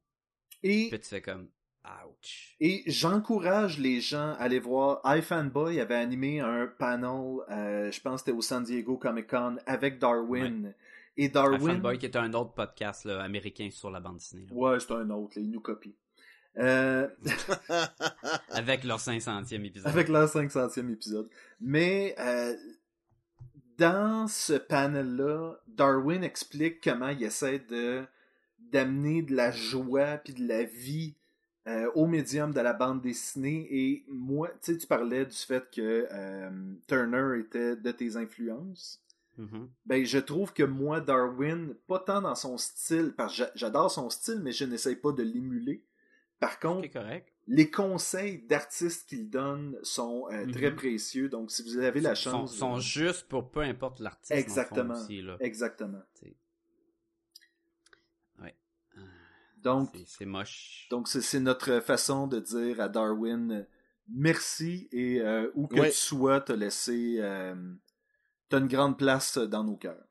Et, Puis tu fais comme, ouch. et j'encourage les gens à aller voir. iFanboy avait animé un panel, euh, je pense que c'était au San Diego Comic Con, avec Darwin. Et Un Darwin. Fanboy qui est un autre podcast là, américain sur la bande dessinée. là. Ouais, c'est un autre, là, il nous copie. Euh, [LAUGHS] Avec leur 500e épisode. avec leur 500e épisode. Mais euh, dans ce panel-là, Darwin explique comment il essaie de d'amener de la joie puis de la vie euh, au médium de la bande dessinée. Et moi, tu sais, tu parlais du fait que euh, Turner était de tes influences. Mhm. Ben, je trouve que moi, Darwin, pas tant dans son style, parce que j'a- j'adore son style, mais je n'essaye pas de l'émuler. Par contre, correct. les conseils d'artistes qu'il donne sont euh, très Mhm. précieux. Donc, si vous avez la chance. Sont, sont juste pour peu importe l'artiste. Exactement. aussi, là. Exactement. T'sais. Ouais. Euh, Donc, c'est- moche. donc c'est notre façon de dire à Darwin merci et euh, où que Ouais. tu sois, te laisser. Euh, T'as une grande place dans nos cœurs.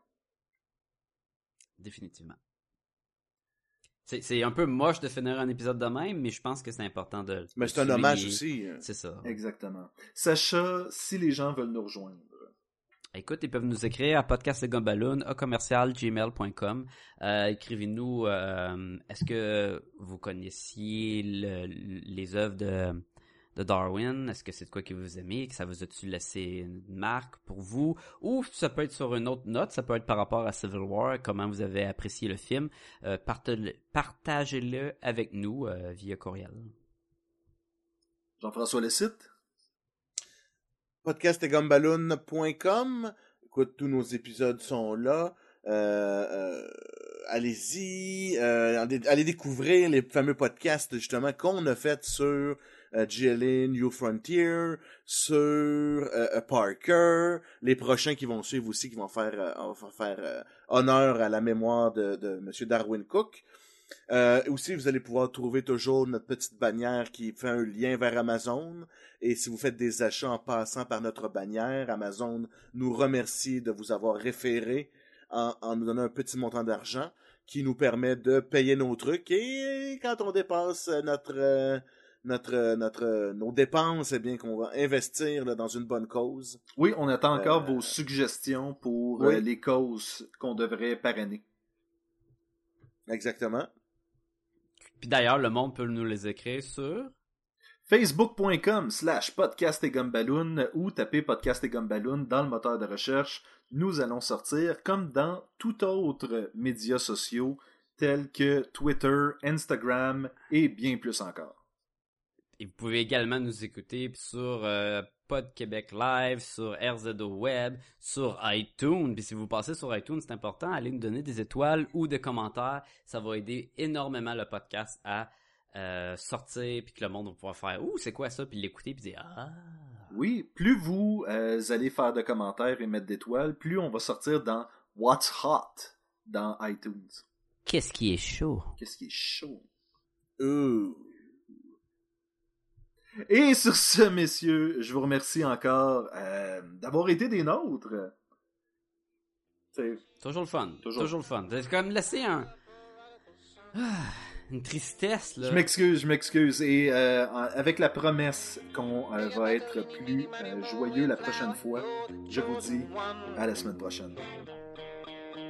Définitivement. C'est un peu moche de finir un épisode de même, mais je pense que c'est important de. Mais c'est un hommage aussi. hein. C'est ça. Exactement. Sacha, si les gens veulent nous rejoindre. Écoute, ils peuvent nous écrire à podcastlegumballoon, à commercialgmail.com. Euh, Écrivez-nous, euh, est-ce que vous connaissiez le- les œuvres de, Darwin? Est-ce que c'est de quoi que vous aimez? Que ça vous a-tu laissé une marque pour vous? Ou ça peut être sur une autre note, ça peut être par rapport à Civil War, comment vous avez apprécié le film. Euh, partage- Partagez-le avec nous euh, via courriel. Jean-François le site. podcastegumballoon.com. Écoute, tous nos épisodes sont là. Euh, euh, allez-y, euh, allez, découvrir les fameux podcasts justement qu'on a fait sur GLA New Frontier, sur euh, Parker, les prochains qui vont suivre aussi, qui vont faire, honneur à la mémoire de, de Monsieur Darwin Cook. Euh, aussi, vous allez pouvoir trouver toujours notre petite bannière qui fait un lien vers Amazon. Et si vous faites des achats en passant par notre bannière, Amazon nous remercie de vous avoir référé en, en nous donnant un petit montant d'argent qui nous permet de payer nos trucs. Et quand on dépasse notre euh, notre euh, notre nos dépenses, eh bien qu'on va investir là, dans une bonne cause. Oui, on attend encore Euh, vos suggestions pour oui. euh, les causes qu'on devrait parrainer. Exactement. Puis d'ailleurs, le monde peut nous les écrire sur... Facebook.com slash podcast et ou tapez podcast et dans le moteur de recherche. Nous allons sortir comme dans tout autre médias sociaux tels que Twitter, Instagram et bien plus encore. Et vous pouvez également nous écouter sur euh, Pod Québec Live, sur RZO Web, sur iTunes. Puis si vous passez sur iTunes, c'est important, allez nous donner des étoiles ou des commentaires. Ça va aider énormément le podcast à euh, sortir, puis que le monde va pouvoir faire « Ouh, c'est quoi ça? » Puis l'écouter, puis dire « Ah! Oui, plus vous euh, allez faire de commentaires et mettre d'étoiles, plus on va sortir dans What's Hot dans iTunes. Qu'est-ce qui est chaud? Qu'est-ce qui est chaud? Ouh. Et sur ce, messieurs, je vous remercie encore euh, d'avoir été des nôtres. C'est- » Toujours le fun. Toujours. Toujours, le fun. C'est comme laisser un... Ah, une tristesse, là. Je m'excuse, je m'excuse. Et euh, avec la promesse qu'on euh, va être plus euh, joyeux la prochaine fois, je vous dis à la semaine prochaine.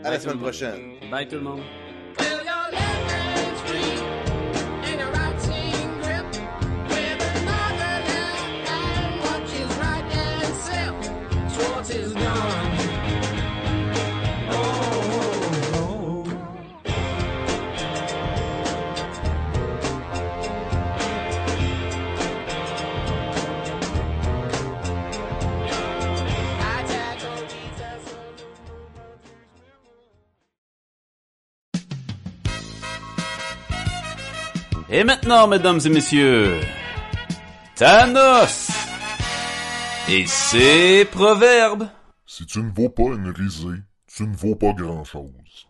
À la Bye, tout semaine le monde. prochaine. Bye tout le monde. Et maintenant, mesdames et messieurs, Thanos et ses proverbes. Si tu ne vaux pas une risée, tu ne vaux pas grand-chose.